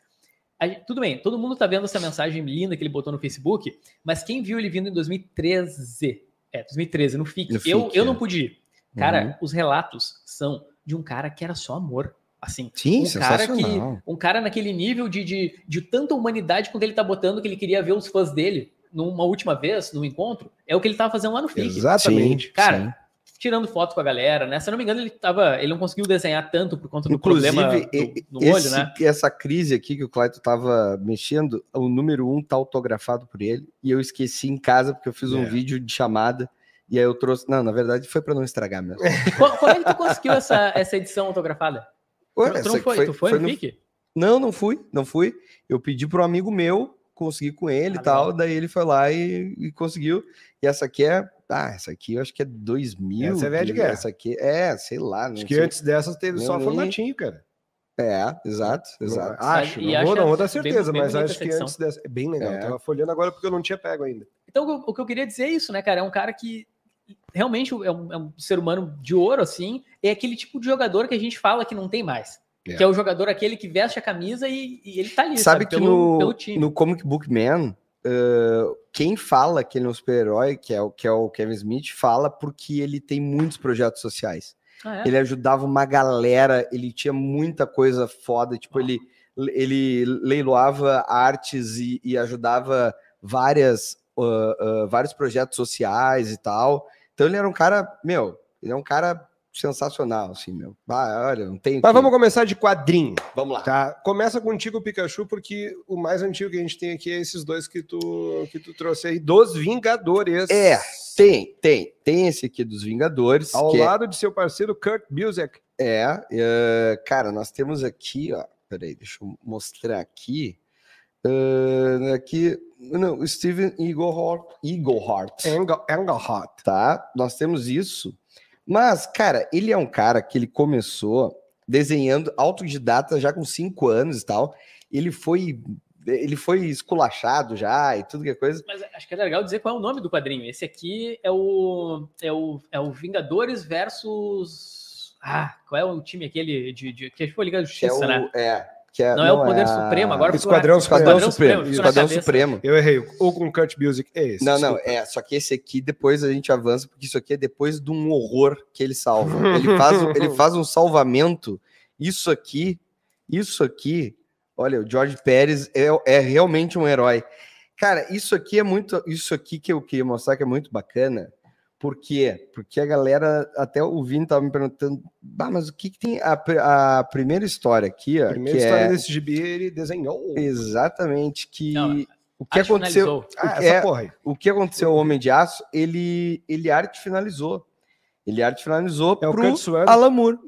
A tudo bem, todo mundo tá vendo essa mensagem linda que ele botou no Facebook, mas quem viu ele vindo em 2013? É, 2013, no FIC. No eu, FIC, eu é. não pude ir. Cara, Uhum. os relatos são de um cara que era só amor. Assim, Sim, um cara que um cara naquele nível de, de, de tanta humanidade quanto ele tá botando que ele queria ver os fãs dele numa última vez, num encontro, é o que ele tava fazendo lá no FIC. Exatamente. Cara, tirando foto com a galera, né? Se eu não me engano, ele tava. Ele não conseguiu desenhar tanto por conta do problema Inclusive, do- no olho, esse- né? essa crise aqui que o Clayton tava mexendo, o número um tá autografado por ele, e eu esqueci em casa porque eu fiz um É. vídeo de chamada, e aí eu trouxe. Não, na verdade foi para não estragar mesmo. Como, como é que tu conseguiu essa, essa edição autografada? Ué, tu essa não aqui foi, tu foi, no no-? Não, não fui, não fui. Eu pedi para um amigo meu, consegui com ele Ah, e tal, legal. daí ele foi lá e, e conseguiu. E essa aqui é. Ah, essa aqui eu acho que é 2000. Essa é velha de que- guerra. Essa aqui é, sei lá. não Acho que sei. antes dessas teve Não, só nem- formatinho, cara. É, exato, exato. Acho, E não, acho vou, não vou dar certeza, bem mas acho que antes dessa. É bem legal. É. Tava folhando agora porque eu não tinha pego ainda. Então, o, o que eu queria dizer é isso, né, cara? É um cara que realmente é um, é um ser humano de ouro, assim. É aquele tipo de jogador que a gente fala que não tem mais. É. Que é o jogador aquele que veste a camisa e, e ele tá ali, Sabe sabe? que pelo, no, pelo time. no Comic Book Man, uh, quem fala que ele é um super-herói, que é, o, que é o Kevin Smith, fala porque ele tem muitos projetos sociais. Ah, é? Ele ajudava uma galera, ele tinha muita coisa foda. Tipo, ele, ele leiloava artes e, e ajudava várias, uh, uh, vários projetos sociais e tal. Então ele era um cara, meu, ele é um cara sensacional, assim, meu. Ah, olha, não tem. Mas que- vamos começar de quadrinho, vamos lá. tá? Começa contigo, Pikachu, porque o mais antigo que a gente tem aqui é esses dois que tu, que tu trouxe aí, dos Vingadores. É, tem, tem. Tem esse aqui dos Vingadores. Ao é- lado de seu parceiro Kurt Busiek. É, é, cara, nós temos aqui, ó. Peraí, deixa eu mostrar aqui. Ah, aqui, não, o Steven Eaglehart, Engel, Engelhart. tá? Nós temos isso. Mas, cara, ele é um cara que ele começou desenhando autodidata já com cinco anos e tal. Ele foi, ele foi esculachado já e tudo que é coisa. Mas acho que é legal dizer qual é o nome do quadrinho. Esse aqui é o, é o, é o Vingadores versus. Ah, qual é o time aquele de, de, que foi Liga da Que é Justiça, o, né? é, que é, Não, é o Poder a- Supremo, agora Esquadrão ficou- Esquadrão, Supremo. Supremo. Esquadrão. Supremo. Eu errei. Ou com Kurt Busiek. É esse. Não, não, desculpa. é, só que esse aqui depois a gente avança, porque isso aqui é depois de um horror que ele salva. Ele faz, um- ele faz um salvamento. Isso aqui, isso aqui, olha, o George Pérez é, é realmente um herói. Cara, isso aqui é muito. Isso aqui que eu queria mostrar que é muito bacana. Por quê? Porque a galera, até o Vini tava me perguntando, bah, mas o que, que tem a, a primeira história aqui, ó, A primeira que história é desse gibi ele desenhou. exatamente que Não, o que aconteceu. Ah, o que essa é- porra aí. o que aconteceu ao Homem de Aço, ele, ele arte finalizou. Ele arte finalizou É o pro. Alan Moore.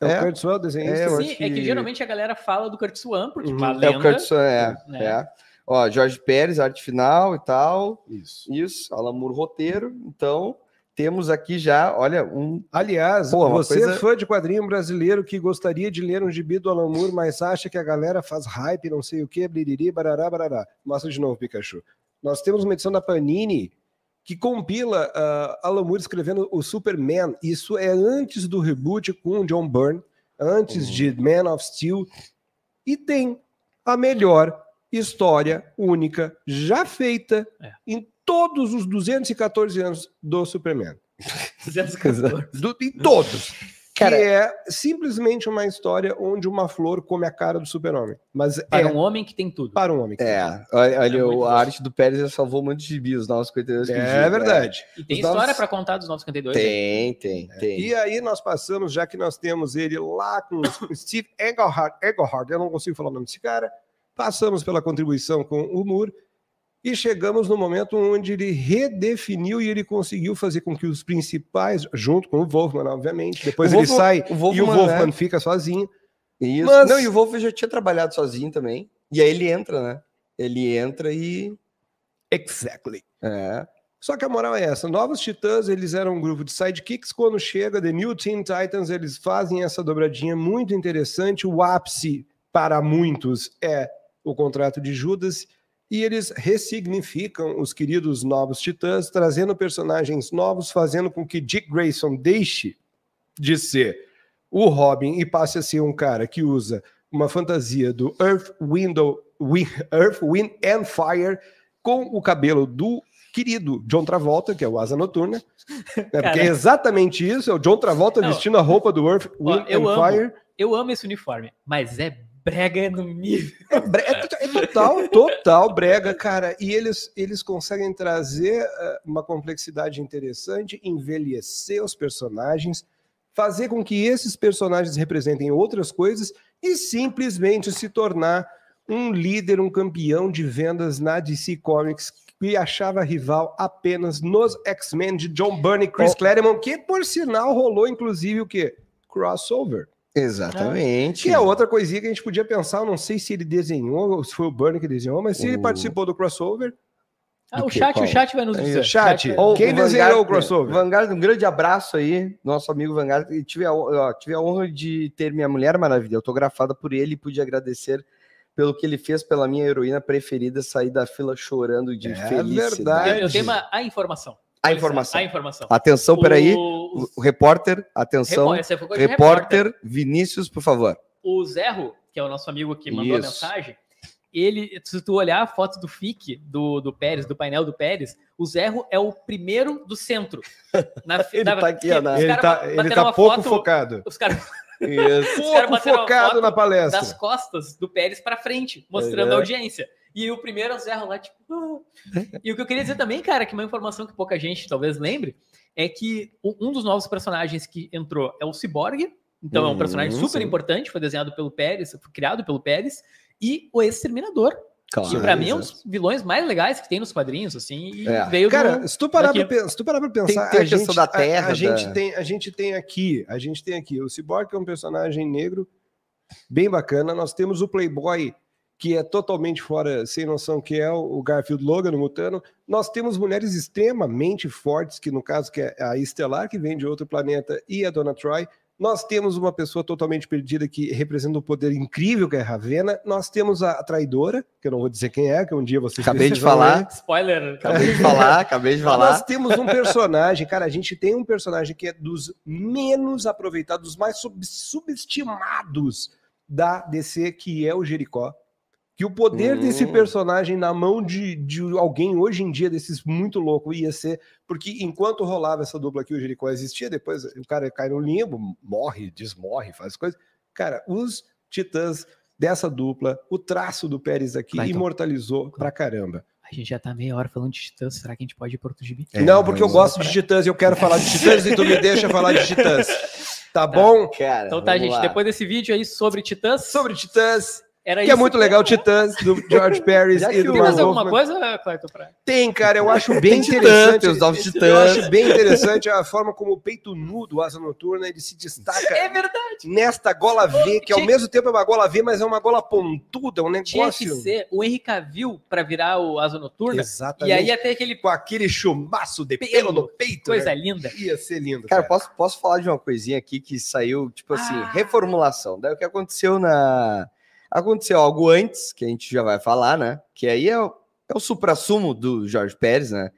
É, é. o Kurt Swan, desenhista. É, eu Sim, é que que- geralmente a galera fala do Kurt Swan, porque Uhum. uma É lenda. o Kurt Swan, é, né? é. Ó, Jorge Pérez, arte final e tal. Isso. Isso, Alan Moore, roteiro. Então, temos aqui já, olha, um... Aliás, Pô, você coisa- é fã de quadrinho brasileiro que gostaria de ler um gibi do Alan Moore, mas acha que a galera faz hype, não sei o que, bliriri, barará, barará. Mostra de novo, Pikachu. Nós temos uma edição da Panini que compila ah, Alan Moore escrevendo o Superman. Isso é antes do reboot com o John Byrne, antes Uhum. de Man of Steel. E tem a melhor história única já feita É. em todos os 214 anos do Superman. 214. Do, em todos. Cara- que é simplesmente uma história onde uma flor come a cara do super-homem. Mas é Para um homem que tem tudo. para um homem. É, olha, olha, É o- a arte do Pérez já salvou muitos gibis, os nossos 52 que É digo, verdade. E tem Os história novos- para contar dos 952. né? Tem, tem, tem. E aí nós passamos, já que nós temos ele lá com o Steve Engelhart, Engelhart, eu não consigo falar o nome desse cara, passamos pela contribuição com o Moore e chegamos no momento onde ele redefiniu e ele conseguiu fazer com que os principais, junto com o Wolfman, obviamente, depois O ele Wolfman- sai o e o Wolfman, Wolfman né? fica sozinho. Isso. Mas- Não, e o Wolf já tinha trabalhado sozinho também. E aí ele entra, né? Ele entra e. Exactly. É. Só que a moral é essa: Novos Titãs, eles eram um grupo de sidekicks. Quando chega The New Teen Titans, eles fazem essa dobradinha muito interessante. O ápice, para muitos, é o contrato de Judas. E eles ressignificam os queridos Novos Titãs, trazendo personagens novos, fazendo com que Dick Grayson deixe de ser o Robin e passe a ser um cara que usa uma fantasia do Earth, Window, Wi- Earth, Wind and Fire com o cabelo do querido John Travolta, que é o Asa Noturna. né? Porque é exatamente isso, é o John Travolta Não. vestindo a roupa do Earth, Ó, Wind eu and amo. Fire. Eu amo esse uniforme, mas é brega no nível. É, é é total, total brega, cara. E eles, eles conseguem trazer eh, uma complexidade interessante, envelhecer os personagens, fazer com que esses personagens representem outras coisas e simplesmente se tornar um líder, um campeão de vendas na DC Comics que achava rival apenas nos X-Men de John Byrne e Chris Oh. Claremont, que por sinal rolou inclusive o quê? Crossover. Exatamente. Que é outra coisinha que a gente podia pensar, eu não sei se ele desenhou, ou se foi o Burnie que desenhou, mas se ele O- participou do crossover. Ah, o que? chat, Qual? o chat vai nos Aí, dizer. o chat. vai- Ou- Quem desenhou o Vanguard- crossover? Vanguard, um grande abraço aí, nosso amigo Vanguard. E tive, a, ó, tive a honra de ter minha Mulher Maravilha autografada por ele e pude agradecer pelo que ele fez pela minha heroína preferida sair da fila chorando de É felicidade. verdade. Eu, eu tenho uma, a informação. A informação. A informação. Atenção, peraí. O, O, repórter, atenção. repórter, repórter. Vinícius, por favor. O Zerro, que é o nosso amigo que mandou Isso. a mensagem, ele, se tu olhar a foto do FIC, do, do Pérez, do painel do Pérez, o Zerro é o primeiro do centro. Na, ele na, tá aqui. Ele tá, ele tá pouco foto, focado. Os caras... Pouco focado na palestra. Das costas do Pérez para frente, mostrando é. a audiência. E o primeiro é o Zerro lá, tipo. Ah. E o que eu queria dizer também, cara, que uma informação que pouca gente talvez lembre, é que um dos novos personagens que entrou é o Cyborg. Então é um personagem super sim. importante, foi desenhado pelo Pérez, foi criado pelo Pérez, e o Exterminador, Claro, que pra mim é um dos vilões mais legais que tem nos quadrinhos, assim, é. veio Cara, do... se, tu parar pra, se tu parar pra pensar, tem, tem a, gente, da terra, a, a da... gente tem, a gente tem aqui, a gente tem aqui, o Cyborg é um personagem negro bem bacana, nós temos o Playboy que é totalmente fora, sem noção, que é o Garfield Logan, o Mutano. Nós temos mulheres extremamente fortes, que no caso que é a Estelar, que vem de outro planeta, e a Dona Troy. Nós temos uma pessoa totalmente perdida que representa um poder incrível, que é a Ravena. Nós temos a traidora, que eu não vou dizer quem é, que um dia vocês Acabei de falar. Ver. Spoiler. Acabei de falar, acabei de falar. Nós temos um personagem, cara, a gente tem um personagem que é dos menos aproveitados, dos mais sub subestimados da DC, que é o Jericó que o poder hum. desse personagem na mão de, de alguém hoje em dia, desses muito louco, ia ser. Porque enquanto rolava essa dupla aqui, o Jericó existia, depois o cara cai no limbo, morre, desmorre, faz coisas. Cara, os titãs dessa dupla, o traço do Pérez aqui Vai, então. imortalizou então. pra caramba. A gente já tá meia hora falando de titãs, será que a gente pode ir pro outro gibi? É, não, porque eu gosto de titãs e eu quero falar de titãs e tu me deixa falar de titãs. Tá, tá bom? Cara, então tá, gente, lá. depois desse vídeo aí sobre titãs. Sobre titãs. Era que é muito legal, Titãs, do George Pérez e do Tem mais alguma coisa, Clayton? Pra... Tem, cara, eu acho bem interessante. Os novos titãs. Eu acho bem interessante a forma como o peito nu do Asa Noturna ele se destaca. É verdade. Nesta gola V, que ao mesmo tempo é uma gola V, mas é uma gola pontuda, um negócio. Tinha que ser o Henry Cavill para virar o Asa Noturna. Exatamente. E aí até aquele. Com aquele chumaço de pelo, pelo no peito. Coisa né? linda. Ia ser lindo. Cara, cara, Posso, posso falar de uma coisinha aqui que saiu, tipo assim, ah. reformulação. Daí o que aconteceu na Aconteceu algo antes, que a gente já vai falar, né? Que aí é, o, é o supra-sumo do Jorge Pérez, né?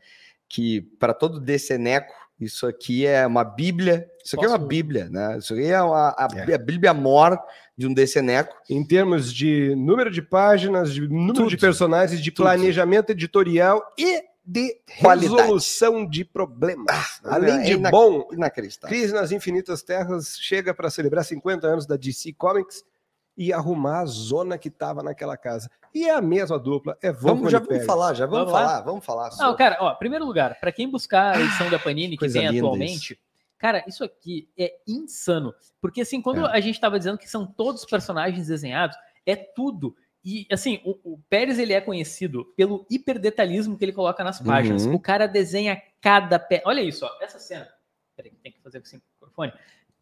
Que para todo deceneco, isso aqui é uma bíblia. Isso aqui Posso... é uma bíblia, né? Isso aqui é uma, a, é. a bíblia mor de um deceneco. Em termos de número de páginas, de número Tudo. de personagens, de Tudo. planejamento editorial e de Qualidade. resolução de problemas. Ah, Além é de bom, Crise nas Infinitas Terras chega para celebrar 50 anos da DC Comics e arrumar a zona que estava naquela casa. E é a mesma dupla, é vamos Já vamos falar, já vamos, vamos falar, lá? vamos falar. Sobre... Não, cara, ó, primeiro lugar, para quem buscar a edição da Panini que tem atualmente, isso. cara, isso aqui é insano, porque assim, quando é. a gente estava dizendo que são todos personagens desenhados, é tudo. E assim, o, o, Pérez ele é conhecido pelo hiperdetalhismo que ele coloca nas páginas. Uhum. O cara desenha cada pé. Olha isso, ó, essa cena. Peraí, tem que fazer com o microfone.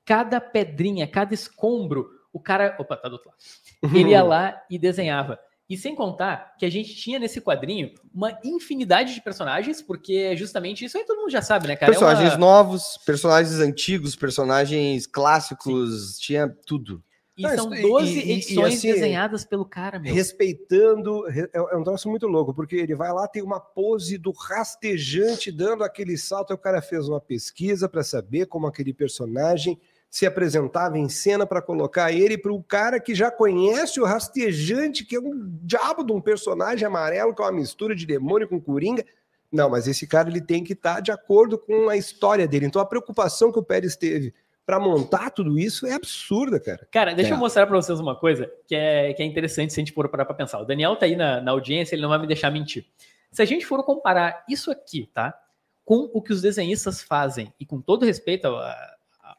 Cada pedrinha, cada escombro, o cara. Opa, tá do outro lado. Ele ia lá e desenhava. E sem contar que a gente tinha nesse quadrinho uma infinidade de personagens, porque é justamente isso aí todo mundo já sabe, né, cara? Personagens é uma... novos, personagens antigos, personagens clássicos, Sim. tinha tudo. E Não, são 12 e, edições e, assim, desenhadas pelo cara, meu. Respeitando, é, é um troço muito louco, porque ele vai lá, tem uma pose do rastejante dando aquele salto, e o cara fez uma pesquisa para saber como aquele personagem se apresentava em cena para colocar ele para o cara que já conhece o rastejante, que é um diabo de um personagem amarelo, que é uma mistura de demônio com coringa. Não, mas esse cara ele tem que estar tá de acordo com a história dele. Então a preocupação que o Pérez teve para montar tudo isso é absurda, cara. Cara, deixa é. eu mostrar para vocês uma coisa que é, que é interessante se a gente for parar para pensar. O Daniel tá aí na, na audiência, ele não vai me deixar mentir. Se a gente for comparar isso aqui, tá? Com o que os desenhistas fazem, e com todo respeito a,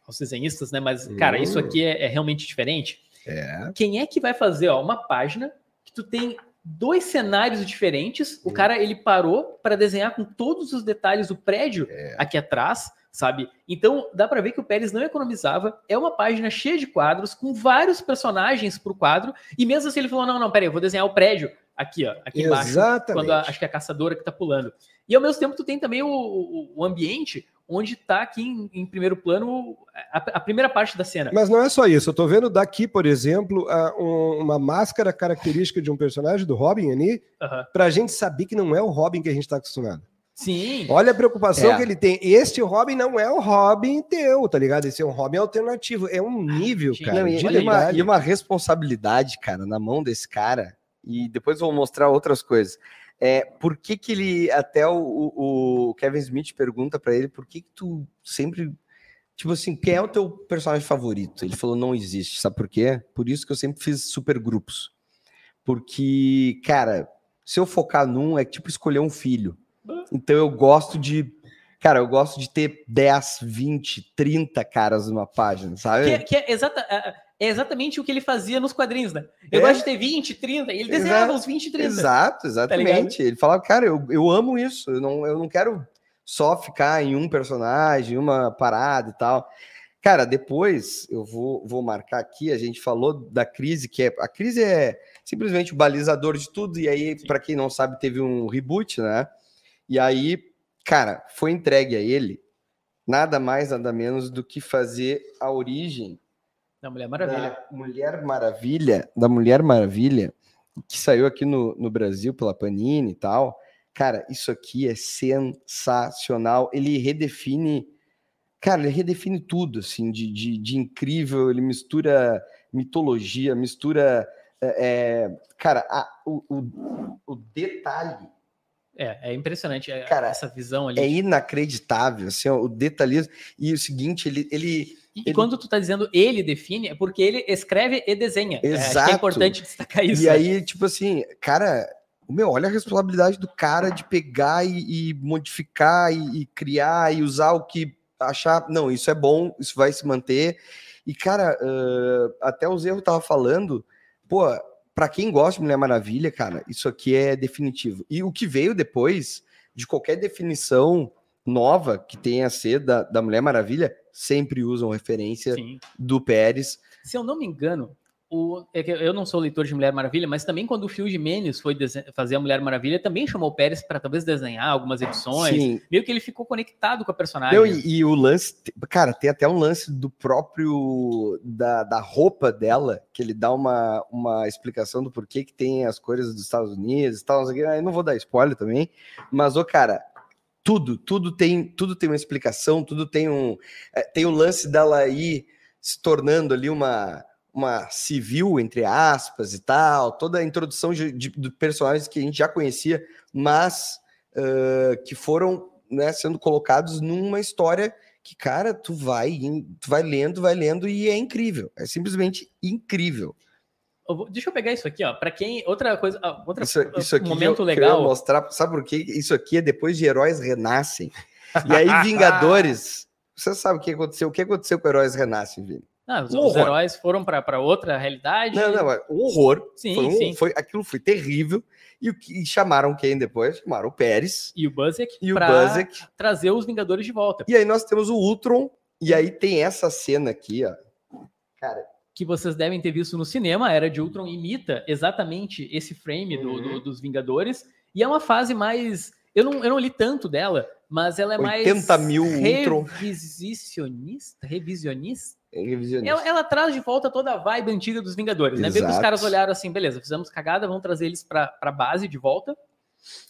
aos desenhistas, né? Mas, cara, isso aqui é, é realmente diferente. É. Quem é que vai fazer ó, uma página que tu tem dois cenários diferentes? O hum. cara ele parou para desenhar com todos os detalhes do prédio é. aqui atrás, sabe? Então dá para ver que o Pérez não economizava. É uma página cheia de quadros com vários personagens pro quadro e mesmo assim ele falou não, não, peraí, eu vou desenhar o prédio aqui, ó, aqui Exatamente. embaixo, quando a, acho que é a caçadora que tá pulando. E ao mesmo tempo tu tem também o, o, o ambiente onde está aqui em, em, primeiro plano a, a, primeira parte da cena. Mas não é só isso. Eu estou vendo daqui, por exemplo, a, um, uma máscara característica de um personagem do Robin ali, uhum. para a gente saber que não é o Robin que a gente está acostumado. Sim. Olha a preocupação é. que ele tem. Este Robin não é o Robin teu, tá ligado? Esse é um Robin alternativo. É um nível, cara. Não, e, e, uma, e, uma, responsabilidade, cara, na mão desse cara e depois vou mostrar outras coisas. É, por que que ele, até o, o- Kevin Smith pergunta pra ele, por que que tu sempre, tipo assim, quem é o teu personagem favorito? Ele falou, não existe, sabe por quê? Por isso que eu sempre fiz super grupos. Porque, cara, se eu focar num, é tipo escolher um filho. Então eu gosto de, cara, eu gosto de ter 10, 20, 30 caras numa página, sabe? Que, é- que é, exata- é- exatamente o que ele fazia nos quadrinhos, né? Eu É. gosto de ter 20, 30, e ele desenhava Exato. os 20 e 30. Exato, exatamente. ele falava, cara, eu, eu amo isso, eu não, eu não quero só ficar em um personagem, uma parada e tal. Cara, depois eu vou, vou marcar aqui, a gente falou da crise, que é. A crise é simplesmente o balizador de tudo, e aí, para quem não sabe, teve um reboot, né? E aí, cara, foi entregue a ele nada mais, nada menos do que fazer a origem Da Mulher Maravilha. da Mulher Maravilha, da Mulher Maravilha, que saiu aqui no, no Brasil pela Panini e tal. Cara, isso aqui é sensacional. Ele redefine, cara, ele redefine tudo, assim, de, de, de incrível. Ele mistura mitologia, mistura, é, é, cara, a- o, o, o detalhe É, é impressionante é, Cara, essa visão ali. é inacreditável, assim, ó, o detalhismo. E o seguinte, ele, ele E, ele- quando tu tá dizendo ele define, é porque ele escreve e desenha. É, que Exato. é importante destacar isso. E né? aí, tipo assim, cara, meu, olha a responsabilidade do cara de pegar e, e modificar e, e criar e usar o que achar. Não, isso é bom, isso vai se manter. E, cara, ãh, até o Zerro tava falando, pô, pra quem gosta de Mulher Maravilha, cara, isso aqui é definitivo. E o que veio depois de qualquer definição nova que tenha a ser da, da Mulher Maravilha, sempre usam referência Sim. do Pérez. Se eu não me engano, o, é que eu não sou leitor de Mulher Maravilha, mas também quando o Phil Jimenez foi fazer a Mulher Maravilha, também chamou o Pérez para talvez desenhar algumas edições. Sim, Meio que ele ficou conectado com a personagem. Não, e, e o lance, cara, tem até um lance do próprio da, da roupa dela, que ele dá uma, uma explicação do porquê que tem as cores dos Estados Unidos e tal. não o. Eu não vou dar spoiler também, mas, ô, cara, tudo, tudo tem, tudo tem uma explicação, tudo tem um. é, tem o lance dela aí se tornando ali uma, uma civil, entre aspas, e tal, toda a introdução de, de, de personagens que a gente já conhecia, mas ah, que foram né, sendo colocados numa história que, cara, tu vai, tu vai lendo, vai lendo e é incrível. É simplesmente incrível. Eu vou- deixa eu pegar isso aqui, ó. Para quem. Outra coisa. ah, Outra, Isso, isso aqui momento eu, que eu legal. mostrar, sabe por quê? Isso aqui é depois de Heróis Renascem. E aí, Vingadores, você sabe o que aconteceu? O que aconteceu com Heróis Renascem, Vini? Ah, os, Um os heróis foram para outra realidade. Não, não, é um horror. Sim, Foi um- sim. foi- aquilo foi terrível. E, e chamaram quem depois? Chamaram o Pérez E o Buzzek e o Buzzek. trazer os Vingadores de volta. E aí nós temos o Ultron. E aí tem essa cena aqui, ó. Cara, que vocês devem ter visto no cinema, a Era de Ultron imita exatamente esse frame do- do- Uhum. dos Vingadores, e é uma fase mais... Eu não, eu não li tanto dela, mas ela é mais 80 mil Ultron. revisionista, revisionista. Revisionista. Ela, ela traz de volta toda a vibe antiga dos Vingadores, né? Vê que os Exato. caras olharam assim, beleza, fizemos cagada, vamos trazer eles pra, pra base de volta.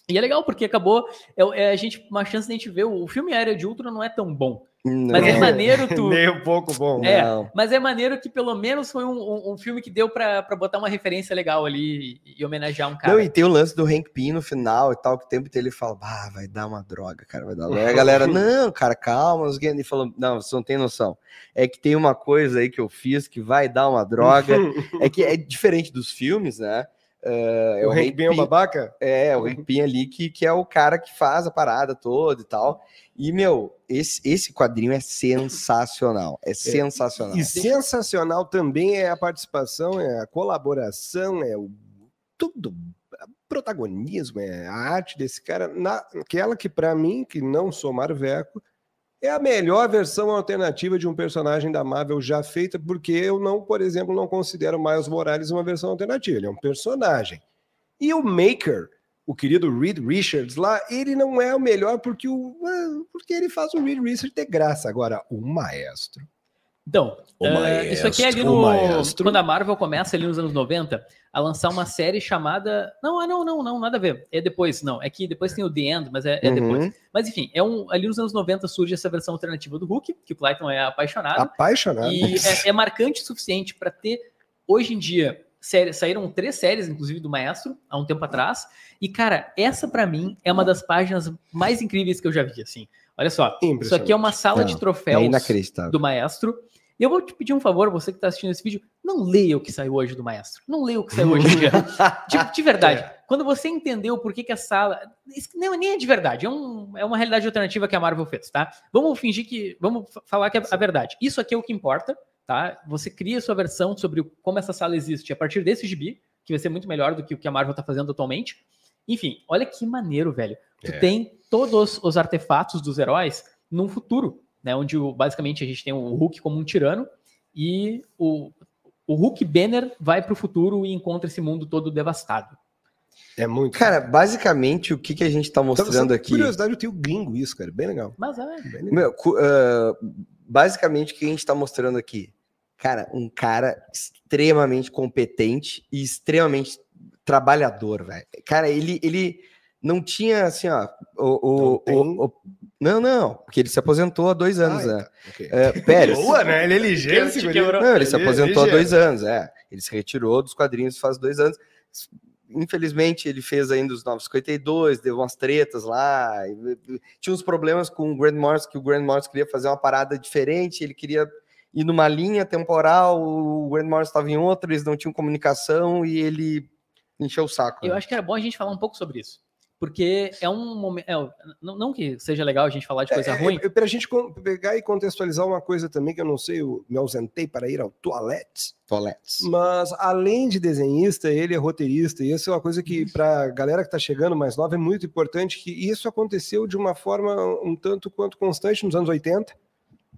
E é legal, porque acabou, é, é a gente, uma chance de a gente ver, o filme Era de Ultron não é tão bom, mas é Não. maneiro tu... Nem um pouco bom. É, Não. mas é maneiro que pelo menos foi um, um- um filme que deu pra, pra botar uma referência legal ali e, e homenagear um cara. Não, e tem o lance do Hank Pym no final e tal, que o tempo inteiro ele fala, ah, vai dar uma droga, cara, vai dar droga. A galera, não, cara, calma, não sei o quê. ele falou, não, você não tem noção. É que tem uma coisa aí que eu fiz que vai dar uma droga. é que é diferente dos filmes, né? É, o Hank Pym é o babaca? É, o Hank Pym ali, que, que é o cara que faz a parada toda e tal. E, meu, esse, esse quadrinho é sensacional. É sensacional. E sensacional também é a participação, é a colaboração, é o tudo, o protagonismo, é a arte desse cara, naquela que pra mim, que não sou Marveco, é a melhor versão alternativa de um personagem da Marvel já feita, porque eu não, por exemplo, não considero Miles Morales uma versão alternativa, ele é um personagem. E o Maker, o querido Reed Richards lá, ele não é o melhor porque, o, ah, porque ele faz o Reed Richards ter graça. Agora, o maestro. Então, O eh, isso aqui é ali maestro, no. maestro. Quando a Marvel começa ali nos anos 90 a lançar uma série chamada. Não, ah, não, não, não, nada a ver. É depois, não. É que depois tem o The End, mas é, é Uhum. depois. Mas enfim, é um, ali nos anos 90 surge essa versão alternativa do Hulk, que o Clayton é apaixonado. Apaixonado. E é, é marcante o suficiente para ter, hoje em dia, série, saíram três séries, inclusive, do Maestro, há um tempo atrás. E, cara, essa para mim é uma das páginas mais incríveis que eu já vi, assim. Olha só, isso aqui é uma sala Não, de É troféus inacreditável. do Maestro. E eu vou te pedir um favor, você que está assistindo esse vídeo, não leia o que saiu hoje do Maestro. Não leia o que saiu hoje de, de verdade. Quando você entendeu por que, que a sala. Isso não, nem é de verdade, é, um- é uma realidade alternativa que a Marvel fez, tá? Vamos fingir que. Vamos fa- falar que é a verdade. Isso aqui é o que importa, tá? Você cria sua versão sobre o- como essa sala existe a partir desse gibi, que vai ser muito melhor do que o que a Marvel tá fazendo atualmente. Enfim, olha que maneiro, velho. Tu É. tem todos os artefatos dos heróis num futuro, né? Onde o- basicamente a gente tem o Hulk como um tirano e o, o Hulk Banner vai pro futuro e encontra esse mundo todo devastado. É muito. Cara, basicamente, o que, que a gente tá Então, mostrando só aqui. Curiosidade, eu tenho gringo isso, cara. Bem legal. Mas é. Bem legal. Meu, ah, basicamente, o que a gente tá mostrando aqui? Cara, um cara extremamente competente e extremamente trabalhador, velho. Cara, ele, ele não tinha assim, ó. O, o- Não tem? o- o- não, não, porque ele se aposentou há dois anos, Ah, né? tá, ok. É, Pérez. Boa, né? Ele é ligeiro. Não, ele se Ele é aposentou há dois anos, é. Ele se retirou dos quadrinhos faz dois anos. Infelizmente, ele fez ainda os 952, deu umas tretas lá. Tinha uns problemas com o Grant Morrison, que o Grant Morrison queria fazer uma parada diferente, ele queria ir numa linha temporal, o Grant Morrison estava em outra, eles não tinham comunicação e ele encheu o saco. Eu né? acho que era bom a gente falar um pouco sobre isso. Porque é um momento. é, não, não que seja legal a gente falar de coisa É, ruim. é, Para a gente pegar e contextualizar uma coisa também que eu não sei, eu me ausentei para ir ao toalete. Toaletes. Mas além de desenhista, ele é roteirista, e isso é uma coisa que, para a galera que está chegando mais nova, é muito importante, que isso aconteceu de uma forma um tanto quanto constante nos anos 80.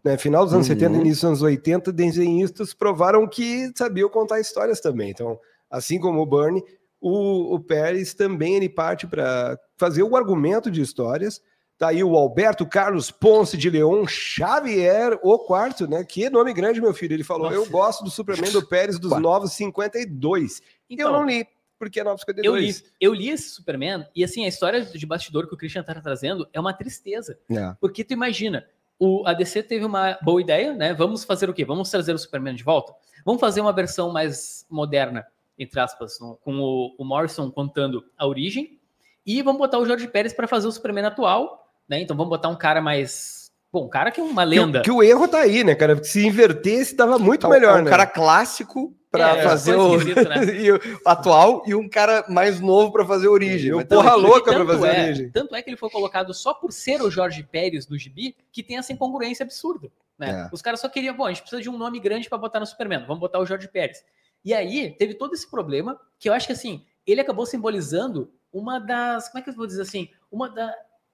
Né? Final dos anos Uhum. 70 início dos anos 80, desenhistas provaram que sabiam contar histórias também. Então, assim como o Bernie, o, o Pérez também ele parte para fazer o argumento de histórias. Tá aí o Alberto Carlos Ponce de Leon Xavier, o quarto, né? Que nome grande, meu filho. Ele falou: Nossa. Eu gosto do Superman do Pérez dos. Novos 52. Então, eu não li, porque é Novos eu 52. li, eu li esse Superman, e assim, a história de bastidor que o Christian tá trazendo é uma tristeza. É. Porque tu imagina, o a DC teve uma boa ideia, né? Vamos fazer o quê? Vamos trazer o Superman de volta? Vamos fazer uma versão mais moderna, entre aspas, com o, o Morrison contando a origem, e vamos botar o Jorge Pérez para fazer o Superman atual, né? Então vamos botar um cara mais. Bom, um cara que é uma Que, lenda. o- que o erro tá aí, né, cara? Porque se invertesse, dava muito Então, melhor, é um né? cara clássico para É, fazer o, né? e o atual e um cara mais novo para fazer a origem. E o Mas tá- porra louca pra tanto fazer é, origem. Tanto é que ele foi colocado só por ser o Jorge Pérez do Gibi, que tem essa incongruência absurda. Né? É. Os caras só queriam, bom, a gente precisa de um nome grande para botar no Superman, vamos botar o Jorge Pérez. E aí teve todo esse problema, que eu acho que assim, ele acabou simbolizando uma das, como é que eu vou dizer assim, uma da-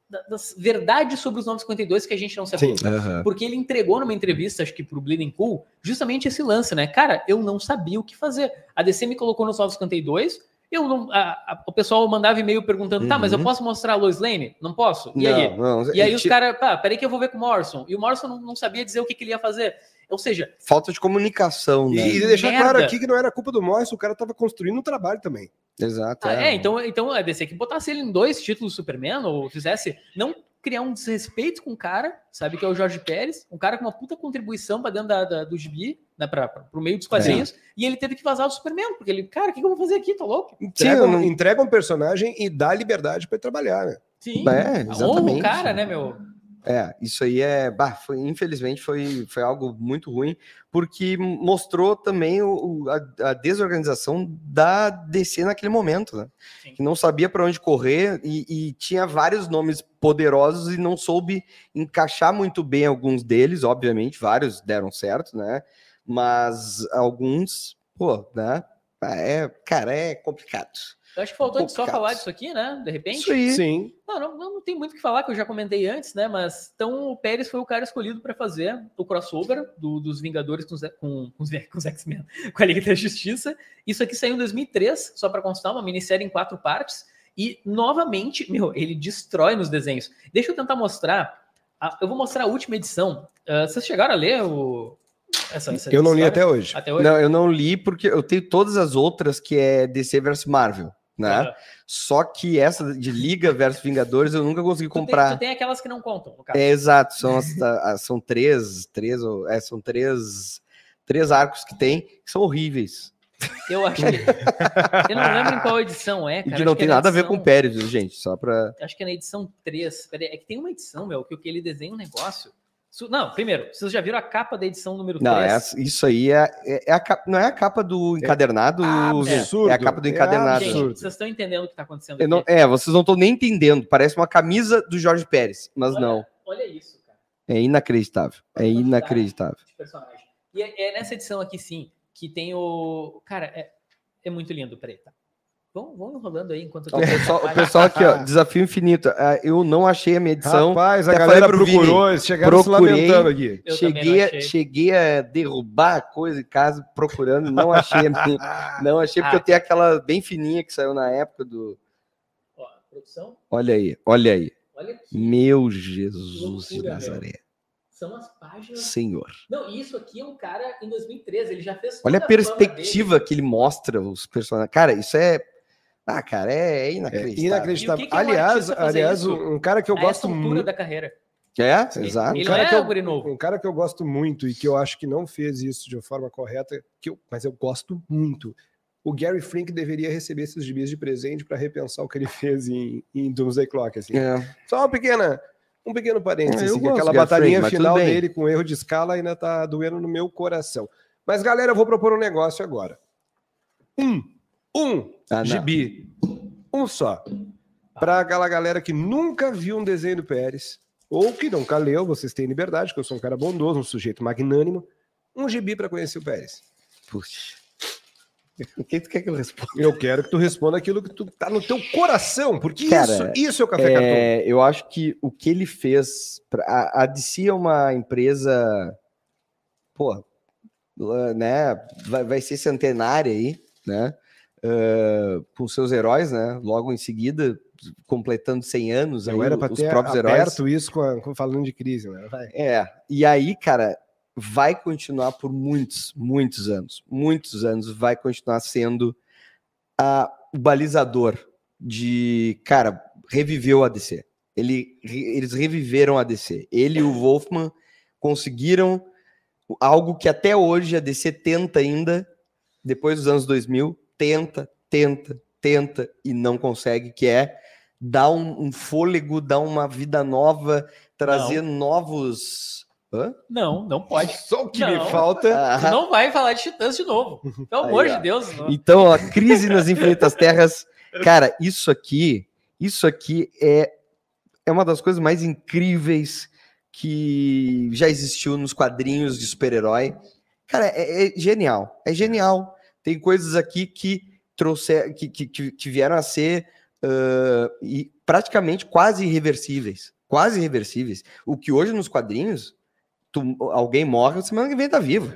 da- das verdades sobre os 952 que a gente não sabia. Sim. Porque ele entregou numa entrevista, acho que pro Bleeding Cool, justamente esse lance, né? Cara, eu não sabia o que fazer. A DC me colocou nos 952, eu não, a- a- o pessoal mandava e-mail perguntando, tá, mas eu Uhum. posso mostrar a Lois Lane? Não posso? E Não, aí? não, E aí os caras, pá, peraí que eu vou ver com o Morrison. E o Morrison não, não sabia dizer o que, que ele ia fazer. Ou seja, Falta de comunicação, né? E, e deixar Merda. claro aqui que não era culpa do Morrison, o cara tava construindo um trabalho também. Exato. ah, é, então, então a DC que botasse ele em dois títulos do Superman, ou fizesse, não criar um desrespeito com o cara, sabe, que é o Jorge Pérez, um cara com uma puta contribuição pra dentro da, da- do gibi, né, pra, pra, pro meio dos quadrinhos, e ele teve que vazar do Superman, porque ele, cara, o que, que eu vou fazer aqui, tá louco? Entrega, eu um- entrega um personagem e dá liberdade pra ele trabalhar, né? Sim, É, honra exatamente. o cara, né, meu? É, isso aí é. bah, foi, infelizmente foi, foi algo muito ruim, porque mostrou também o, a, a desorganização da DC naquele momento, né? Sim. Que não sabia para onde correr e, e tinha vários nomes poderosos e não soube encaixar muito bem alguns deles, obviamente, vários deram certo, né? Mas alguns, pô, né? É, cara, é complicado. Eu acho que faltou a gente só falar disso aqui, né, de repente. Isso aí. Sim. Não, não, não, tem muito o que falar, que eu já comentei antes, né? Mas então o Pérez foi o cara escolhido para fazer o crossover do- dos Vingadores com os, com, com os, com os X-Men, com a Liga da Justiça. Isso aqui saiu em 2003, só para constar, uma minissérie em quatro partes. E novamente, meu, ele destrói nos desenhos. Deixa eu tentar mostrar. a- eu vou mostrar a última edição. Ah, vocês chegaram a ler o. Essa, essa Eu não li história? até hoje. Até hoje? Não, eu não li porque eu tenho todas as outras que é DC versus Marvel, né? Ah, Só que essa de Liga versus Vingadores eu nunca consegui tu tem- comprar. tu tem aquelas que não contam, no caso. É exato, são, as- a- a- são três, três, ou- é, são três, três arcos que tem, que são horríveis. Eu acho que. eu não lembro em qual edição é, E cara. que não tem é na nada a ver com o edição- Pérez, gente? Só pra. Acho que é na edição 3. Peraí, é que tem uma edição, meu, que o que ele desenha um negócio. Não, primeiro, vocês já viram a capa da edição número 3? Não, essa- isso aí é, é- é a capa- não é a capa do encadernado, Zé. absurdo. é a capa do É encadernado. Gente, vocês estão entendendo o que tá acontecendo não- é, vocês não estão nem entendendo. Parece uma camisa do Jorge Pérez, mas Olha- não. Olha isso, cara. É inacreditável. É inacreditável. E é, é nessa edição aqui, sim, que tem o. Cara, é, é muito lindo. Peraí, Vamos, enrolando aí enquanto eu O pessoal, o pessoal aqui, ó, desafio infinito. Ah, Eu não achei a minha edição. Rapaz, a galera procurou, eles chegaram procurei. se lamentando aqui. Cheguei, a, cheguei a derrubar a coisa em casa procurando, não achei a minha. Não achei, porque Ah. eu tenho aquela bem fininha que saiu na época do. Ó, produção, Olha aí, olha aí. olha aqui. Meu Jesus de Nazaré. São as páginas. Senhor. Não, isso aqui é um cara em 2013, ele já fez. Olha a perspectiva que ele mostra os personagens. Cara, isso é. Ah, cara, é, é É inacreditável. inacreditável. Que que é um aliás, fazer aliás isso? um, um cara que eu dele, a gosto muito. da carreira. É, exato. Ele Um cara não que é eu-. Um cara que eu gosto muito e que eu acho que não fez isso de forma correta, que eu- mas eu gosto muito. O Gary Frink deveria receber esses gibis de presente para repensar o que ele fez em, em Doomsday Clock. Assim. É. Só uma pequena, um pequeno parênteses, É, eu assim, aquela batalhinha Frank, final dele com erro de escala ainda tá doendo no meu coração. Mas, galera, eu vou propor um negócio agora. Um, um Ah, gibi, um só. Para aquela galera que nunca viu um desenho do Pérez, ou que nunca leu, vocês têm liberdade, que eu sou um cara bondoso, um sujeito magnânimo, um gibi para conhecer o Pérez. Puxa. O que tu quer que eu responda? Eu quero que tu responda aquilo que tu tá no teu coração, porque Cara, isso, isso é o café cartão. É, eu acho que o que ele fez. Pra, a, a DC é uma empresa. Pô, né? Vai, vai ser centenária aí, né? Ah, com seus heróis, né? Logo em seguida, completando 100 anos, aí, Eu era para os ter próprios heróis. isso com, a- com- falando de crise, né? Vai. É, e aí, cara, vai continuar por muitos, muitos anos. Muitos anos vai continuar sendo a, o balizador de, cara, reviveu a DC. Ele, eles reviveram a DC. Ele e o Wolfman conseguiram algo que até hoje a DC tenta ainda, depois dos anos 2000, tenta, tenta, tenta e não consegue, que é dar um, um fôlego, dar uma vida nova, trazer novos. Hã? Não, não pode. Só o que Não. me falta. Ah, não vai falar de Titãs de novo. Pelo Aí, amor ó. de Deus. Não. então, ó, crise nas infinitas terras. Cara, isso aqui, isso aqui é, é uma das coisas mais incríveis que já existiu nos quadrinhos de super-herói. Cara, é, é genial. É genial. Tem coisas aqui que trouxeram, que, que, que- vieram a ser ah, e praticamente quase irreversíveis. Quase irreversíveis. O que hoje nos quadrinhos, tu- alguém morre, semana que vem tá vivo.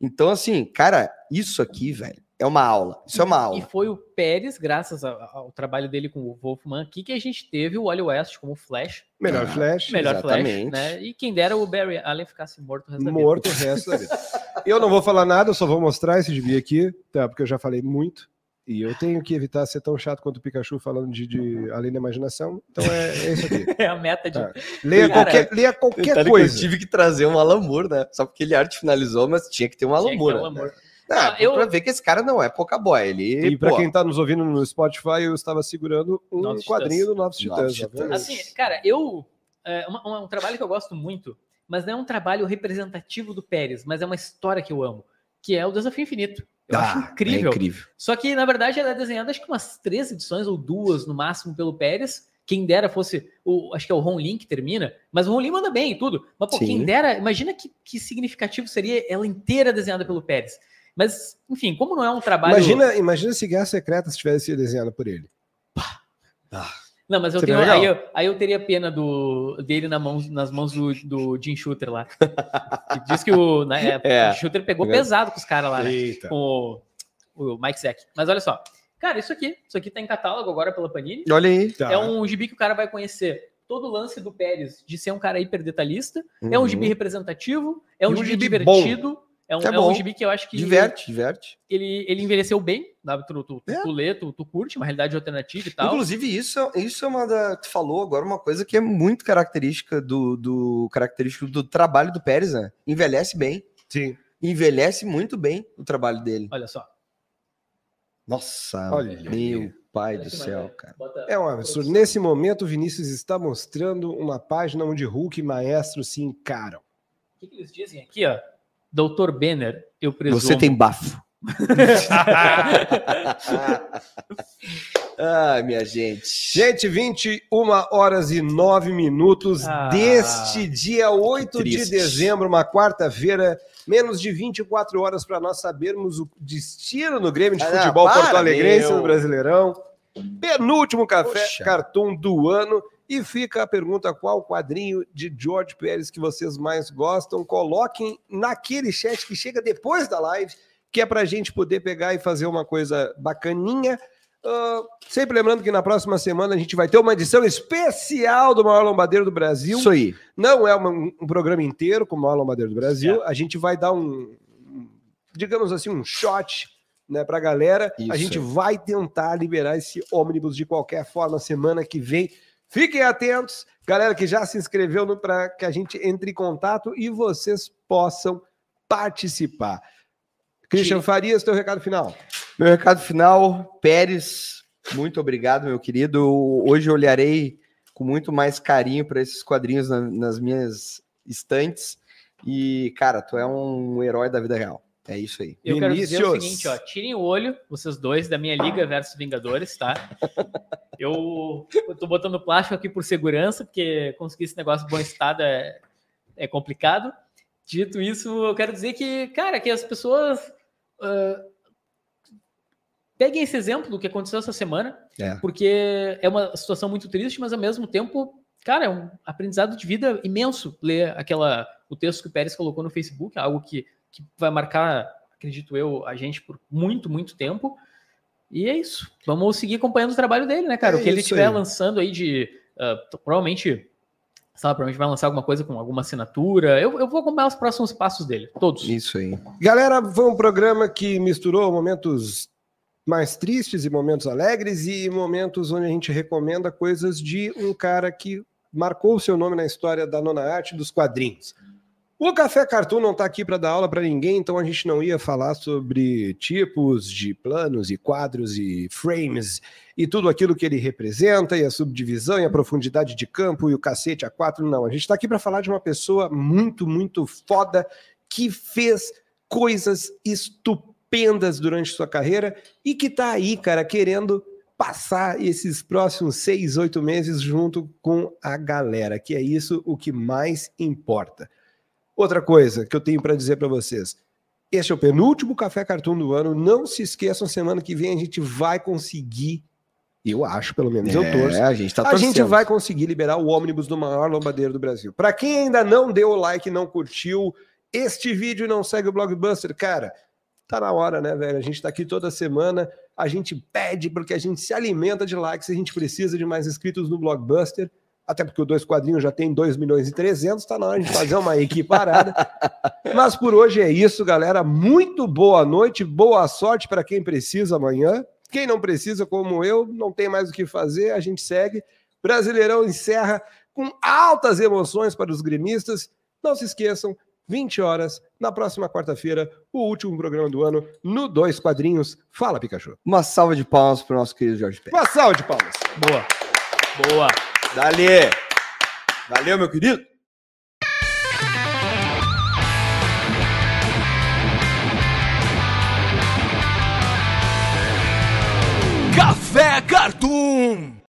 Então, assim, cara, isso aqui, velho, é uma aula. Isso é uma E aula. foi o Pérez, graças ao trabalho dele com o Wolfman aqui, que a gente teve o Wally West como Flash, Melhor Ah, Flash. melhor Flash, exatamente. né? E quem dera o Barry Allen ficasse morto o resto da vida. Morto o resto da vida. Eu não vou falar nada, eu só vou mostrar esse gibi aqui, tá? Porque eu já falei muito. E eu tenho que evitar ser tão chato quanto o Pikachu falando de, de além da imaginação. Então é, é isso aqui. É a meta de. Tá. Leia Cara, qualquer, leia qualquer ligado que coisa. Eu tive que trazer um Alan Moore, né? Só porque ele arte finalizou, mas tinha que ter um Alan Tinha que Moore. ter um né? amor. Ah, Ah, eu- Pra ver que esse cara não é pouca boy. Ele, E pra pô, quem tá nos ouvindo no Spotify, eu estava segurando um Novos quadrinho Titãs. do Novos Titãs. Novos. Assim, cara, eu. É uma- uma- um trabalho que eu gosto muito, mas não é um trabalho representativo do Pérez, mas é uma história que eu amo, que é o Desafio Infinito. Eu acho ah, incrível. É incrível. Só que, na verdade, ela é desenhada acho que umas três edições ou duas no máximo pelo Pérez. Quem dera fosse o. Acho que é o Ron Lin que termina, mas o Ron Lin manda bem e tudo. Mas, pô, Sim. quem dera, imagina que, que significativo seria ela inteira desenhada pelo Pérez. Mas, enfim, como não é um trabalho. Imagina, imagina se Guerra Secreta tivesse sido desenhada por ele. Não, mas eu Seria tenho. Aí eu, aí eu teria pena do, dele na mão, nas mãos do, do Jim Shooter lá. Que diz que o, né, É. o Shooter pegou É. pesado com os caras lá, né? Eita. Com o, o Mike Zack. Mas olha só. Cara, isso aqui, isso aqui tá em catálogo agora pela Panini. Olha aí. Tá. É um gibi que o cara vai conhecer todo o lance do Pérez de ser um cara hiper detalhista. É um Uhum. gibi representativo, é um, um gibi, gibi divertido. É um, É é um gibi que eu acho que Diverte, diverte. ele, ele envelheceu bem. Sabe? Tu, tu, tu, É. tu lê, tu, tu curte uma realidade alternativa e tal. Inclusive, isso, isso é uma da. Tu falou agora uma coisa que é muito característica do, do característico do trabalho do Pérez, né? Envelhece bem. Sim. Envelhece muito bem o trabalho dele. Olha só. Nossa, Olha meu pai do céu, cara. É um absurdo. Nesse momento, o Vinícius está mostrando uma página onde Hulk e Maestro se encaram. O que, que eles dizem aqui, ó? Doutor Benner, eu presumo. Você tem bafo. Ai, minha gente. Gente, 21 horas e 9 minutos Ah, deste dia 8 de dezembro, uma quarta-feira, menos de 24 horas para nós sabermos o destino no Grêmio de Ah, Futebol Porto Alegrense meu. no Brasileirão. Penúltimo café Poxa. cartoon do ano. E fica a pergunta: qual quadrinho de George Pérez que vocês mais gostam? Coloquem naquele chat que chega depois da live, que é para a gente poder pegar e fazer uma coisa bacaninha. Ah, sempre lembrando que na próxima semana a gente vai ter uma edição especial do maior lombadeiro do Brasil. Isso aí. Não é uma- um programa inteiro com o maior lombadeiro do Brasil. A gente vai dar um, digamos assim, um shot né, para a galera. A Isso gente aí. vai tentar liberar esse ônibus de qualquer forma semana que vem. Fiquem atentos, galera que já se inscreveu para que a gente entre em contato e vocês possam participar. Christian Farias, teu recado final. Meu recado final, Pérez, muito obrigado, meu querido. Hoje eu olharei com muito mais carinho para esses quadrinhos na- nas minhas estantes. E, cara, tu é um herói da vida real. É isso aí. Eu quero dizer o Vinícius. seguinte, ó, tirem o olho, vocês dois, da minha Liga versus Vingadores, tá? Eu, eu tô botando plástico aqui por segurança, porque conseguir esse negócio bom estado é, é complicado. Dito isso, eu quero dizer que, cara, que as pessoas ah, peguem esse exemplo do que aconteceu essa semana, É. porque é uma situação muito triste, mas ao mesmo tempo, cara, é um aprendizado de vida imenso ler aquela o texto que o Pérez colocou no Facebook, algo que, que vai marcar, acredito eu, a gente por muito, muito tempo. E é isso. Vamos seguir acompanhando o trabalho dele, né, cara? É o que ele estiver lançando aí de. ah, provavelmente. Sabe, provavelmente vai lançar alguma coisa com alguma assinatura. Eu, eu vou acompanhar os próximos passos dele, todos. Isso aí. Galera, foi um programa que misturou momentos mais tristes e momentos alegres e momentos onde a gente recomenda coisas de um cara que marcou o seu nome na história da nona arte dos quadrinhos. O Café Cartoon não está aqui para dar aula para ninguém, então a gente não ia falar sobre tipos de planos e quadros e frames e tudo aquilo que ele representa, e a subdivisão, e a profundidade de campo, e o cacete a quatro, não. A gente está aqui para falar de uma pessoa muito, muito foda que fez coisas estupendas durante sua carreira e que tá aí, cara, querendo passar esses próximos seis, oito meses junto com a galera, que é isso o que mais importa. Outra coisa que eu tenho para dizer para vocês. Este é o penúltimo Café Cartoon do ano. Não se esqueçam, semana que vem a gente vai conseguir, eu acho, pelo menos, eu torço, É, a gente tá a torcendo. gente vai conseguir liberar o ônibus do maior lombadeiro do Brasil. Para quem ainda não deu o like, não curtiu este vídeo e não segue o Blockbuster, cara, tá na hora, né, velho? A gente tá aqui toda semana, a gente pede porque a gente se alimenta de likes, a gente precisa de mais inscritos no Blockbuster. Até porque o Dois Quadrinhos já tem 2 milhões e 300, tá na hora de fazer uma equiparada. Mas por hoje é isso, galera. Muito boa noite, boa sorte para quem precisa amanhã. Quem não precisa, como eu, não tem mais o que fazer, a gente segue. Brasileirão encerra com altas emoções para os gremistas. Não se esqueçam, 20 horas, na próxima quarta-feira, o último programa do ano, no Dois Quadrinhos. Fala, Pikachu. Uma salva de palmas pro nosso querido Jorge Pérez. Uma salva de palmas. Boa. Boa. Dali! Valeu, meu querido! Café Cartoon.